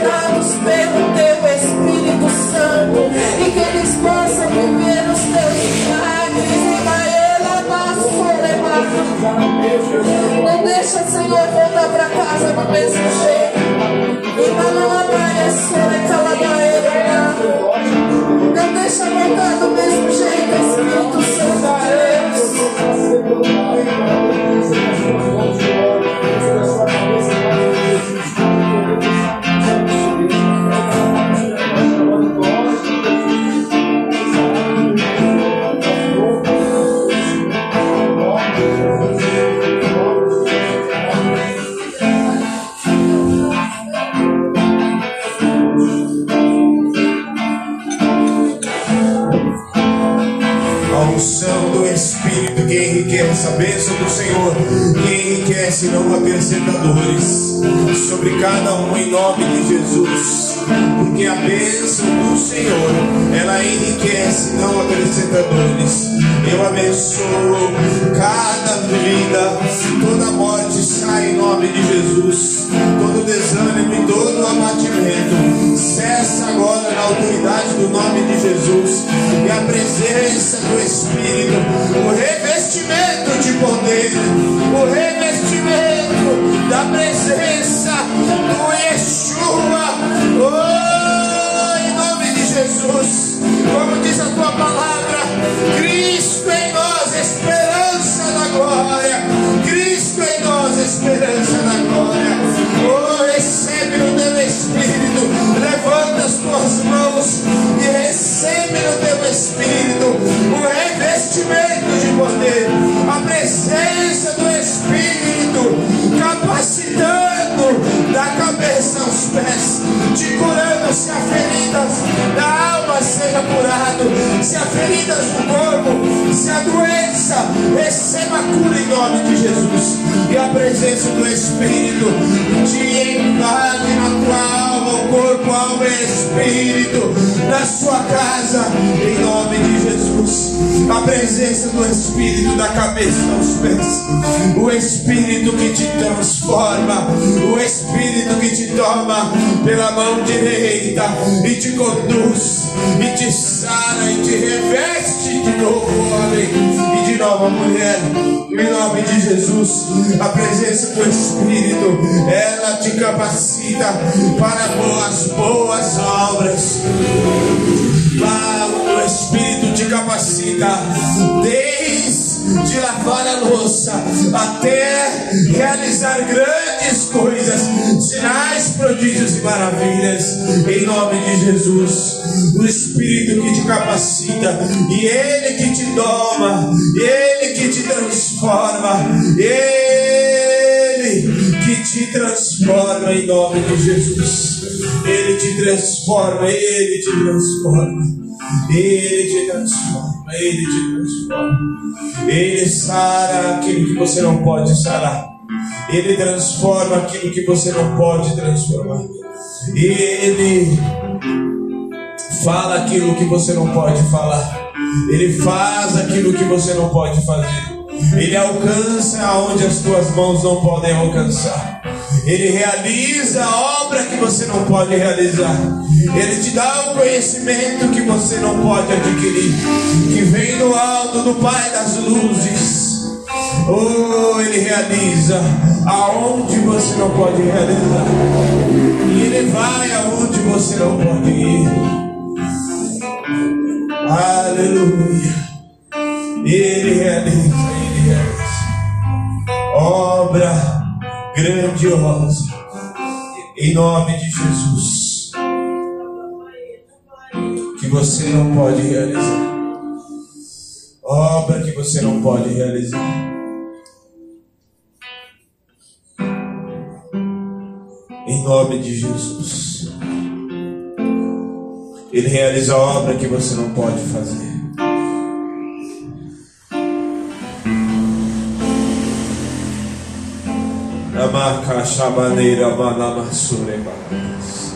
regenerados pelo teu Espírito Santo e que eles possam viver os teus milagres e maela nosso Não deixa, Senhor, voltar para casa do mesmo jeito. Então, né? né? Não deixa voltar do mesmo jeito, Espírito Santo. Espírito, o revestimento de poder, o revestimento da presença do Yeshua. Oh, em nome de Jesus, como diz a tua palavra, Cristo em nós, esperança da glória. Cristo em nós, esperança da glória. Oh, recebe no teu Espírito, levanta as tuas mãos e recebe revestimento de poder, a presença do Espírito, capacitando da cabeça aos pés, te curando se há feridas da alma seja curado, se há feridas do corpo, se há doença, receba a cura em nome de Jesus. E a presença do Espírito te invade na tua alma, o corpo, a alma e espírito, na sua casa, em nome de Jesus. A presença do Espírito da cabeça aos pés, o Espírito que te transforma, o Espírito que te toma pela mão direita e te conduz, e te sara, e te reveste de novo homem e de nova mulher, em nome de Jesus. A presença do Espírito, ela te capacita para boas, boas obras. Lá o Espírito capacita desde lavar a louça até realizar grandes coisas, sinais, prodígios e maravilhas, em nome de Jesus. O Espírito que te capacita, e Ele que te toma, Ele que te transforma, Ele que te transforma em nome de Jesus. Ele te transforma, Ele te transforma. Ele te transforma, Ele te transforma. Ele sara aquilo que você não pode sarar. Ele transforma aquilo que você não pode transformar. Ele fala aquilo que você não pode falar. Ele faz aquilo que você não pode fazer. Ele alcança aonde as tuas mãos não podem alcançar. Ele realiza a obra que você não pode realizar. Ele te dá o conhecimento que você não pode adquirir, que vem do alto do Pai das luzes. Oh, ele realiza aonde você não pode realizar. E ele vai aonde você não pode ir. Aleluia. Ele realiza, ele realiza. Obra grandiosa. Em nome de Jesus. Que você não pode realizar. Obra que você não pode realizar. Em nome de Jesus. Ele realiza a obra que você não pode fazer. Namaka Shabaneira Manamasure Bananas.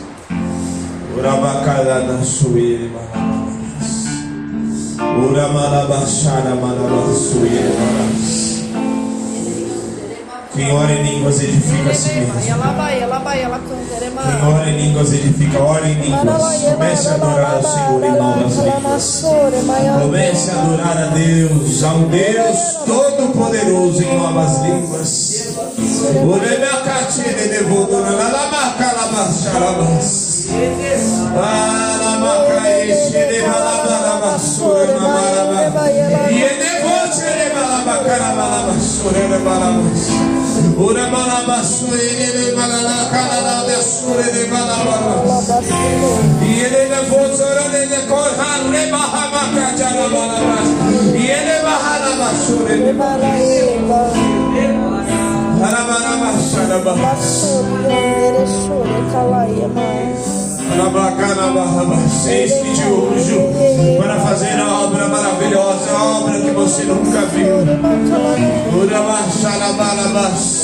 Urabakara Nasuire Manamas. Uramanabashara Manabasuire Manas. Quem ora em línguas edifica a si mesmo. Quem ora em línguas edifica, ora em línguas. Comece a adorar ao Senhor em novas línguas. Comece a adorar a Deus, ao Deus Todo-Poderoso em novas línguas. E edevote de malabacarabalabasura, de balabas. Urabalabasura, de malabacalabasura, de balabas. E ele levou sorande de corra, rebahamacatarabalabas. E ele bahalabasura, de Eis que te uso para fazer a obra maravilhosa, a obra que você nunca viu. Urabaxarabalabas.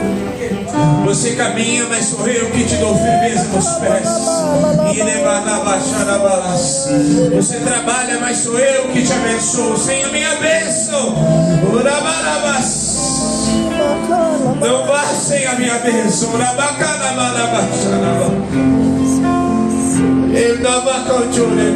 Você caminha, mas sou eu que te dou firmeza nos pés. Você trabalha, mas sou eu que te abençoo. Sem a minha bênção. Não vá sem a minha bênção. Ele dava cauture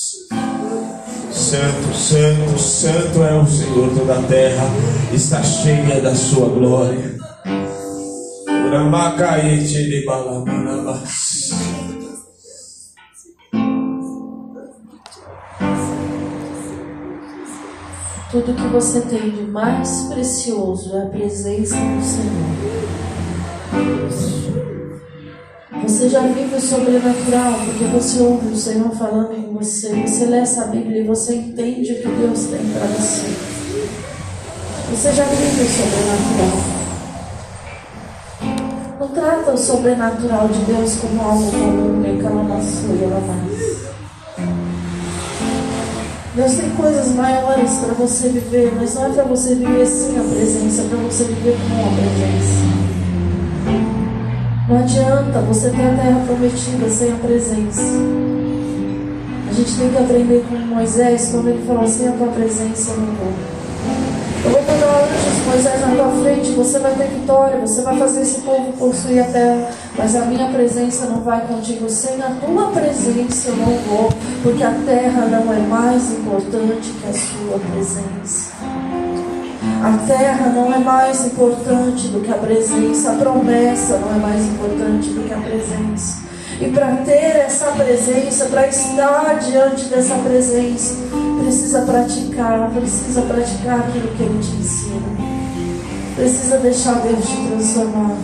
Santo, santo, santo é o Senhor, toda a terra está cheia da sua glória. Tudo que você tem de mais precioso é a presença do Senhor. Você já vive o sobrenatural porque você ouve o Senhor falando com você. Você lê essa Bíblia e você entende o que Deus tem para você. Você já vive o sobrenatural. Não trata o sobrenatural de Deus como algo comum, nem calamaçou ela mais. Deus tem coisas maiores para você viver, mas não é para você viver sem a presença, é para você viver com a presença. Não adianta você ter a terra prometida sem a presença. A gente tem que aprender com Moisés quando ele falou: sem a tua presença não vou. Eu vou botar anjos, Moisés, na tua frente, você vai ter vitória, você vai fazer esse povo possuir a terra, mas a minha presença não vai contigo. Sem a tua presença eu não vou, porque a terra não é mais importante que a sua presença. A terra não é mais importante do que a presença, a promessa não é mais importante do que a presença. E para ter essa presença, para estar diante dessa presença, precisa praticar, precisa praticar aquilo que Ele te ensina. Precisa deixar Deus te transformar.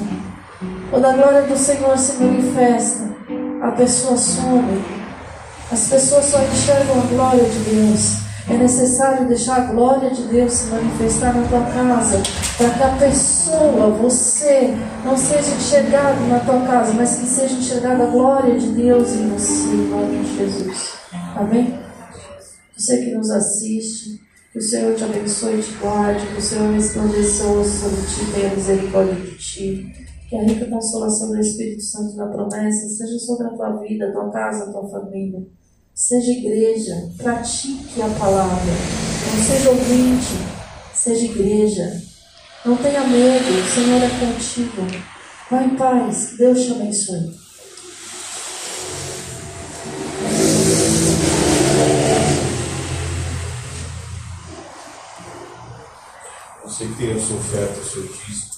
Quando a glória do Senhor se manifesta, a pessoa some. As pessoas só enxergam a glória de Deus. É necessário deixar a glória de Deus se manifestar na tua casa, para que a pessoa, você, não seja enxergado na tua casa, mas que seja enxergada a glória de Deus em você, em nome de Jesus. Amém? Você que nos assiste, que o Senhor te abençoe e te guarde, que o Senhor resplandeça sobre ti, tenha misericórdia de ti. Que a rica consolação do Espírito Santo da promessa seja sobre a tua vida, a tua casa, a tua família. Seja igreja, pratique a palavra. Não seja ouvinte, seja igreja. Não tenha medo, o Senhor é contigo. Vá em paz, Deus te abençoe. Você que tem a sua oferta, o seu dízimo.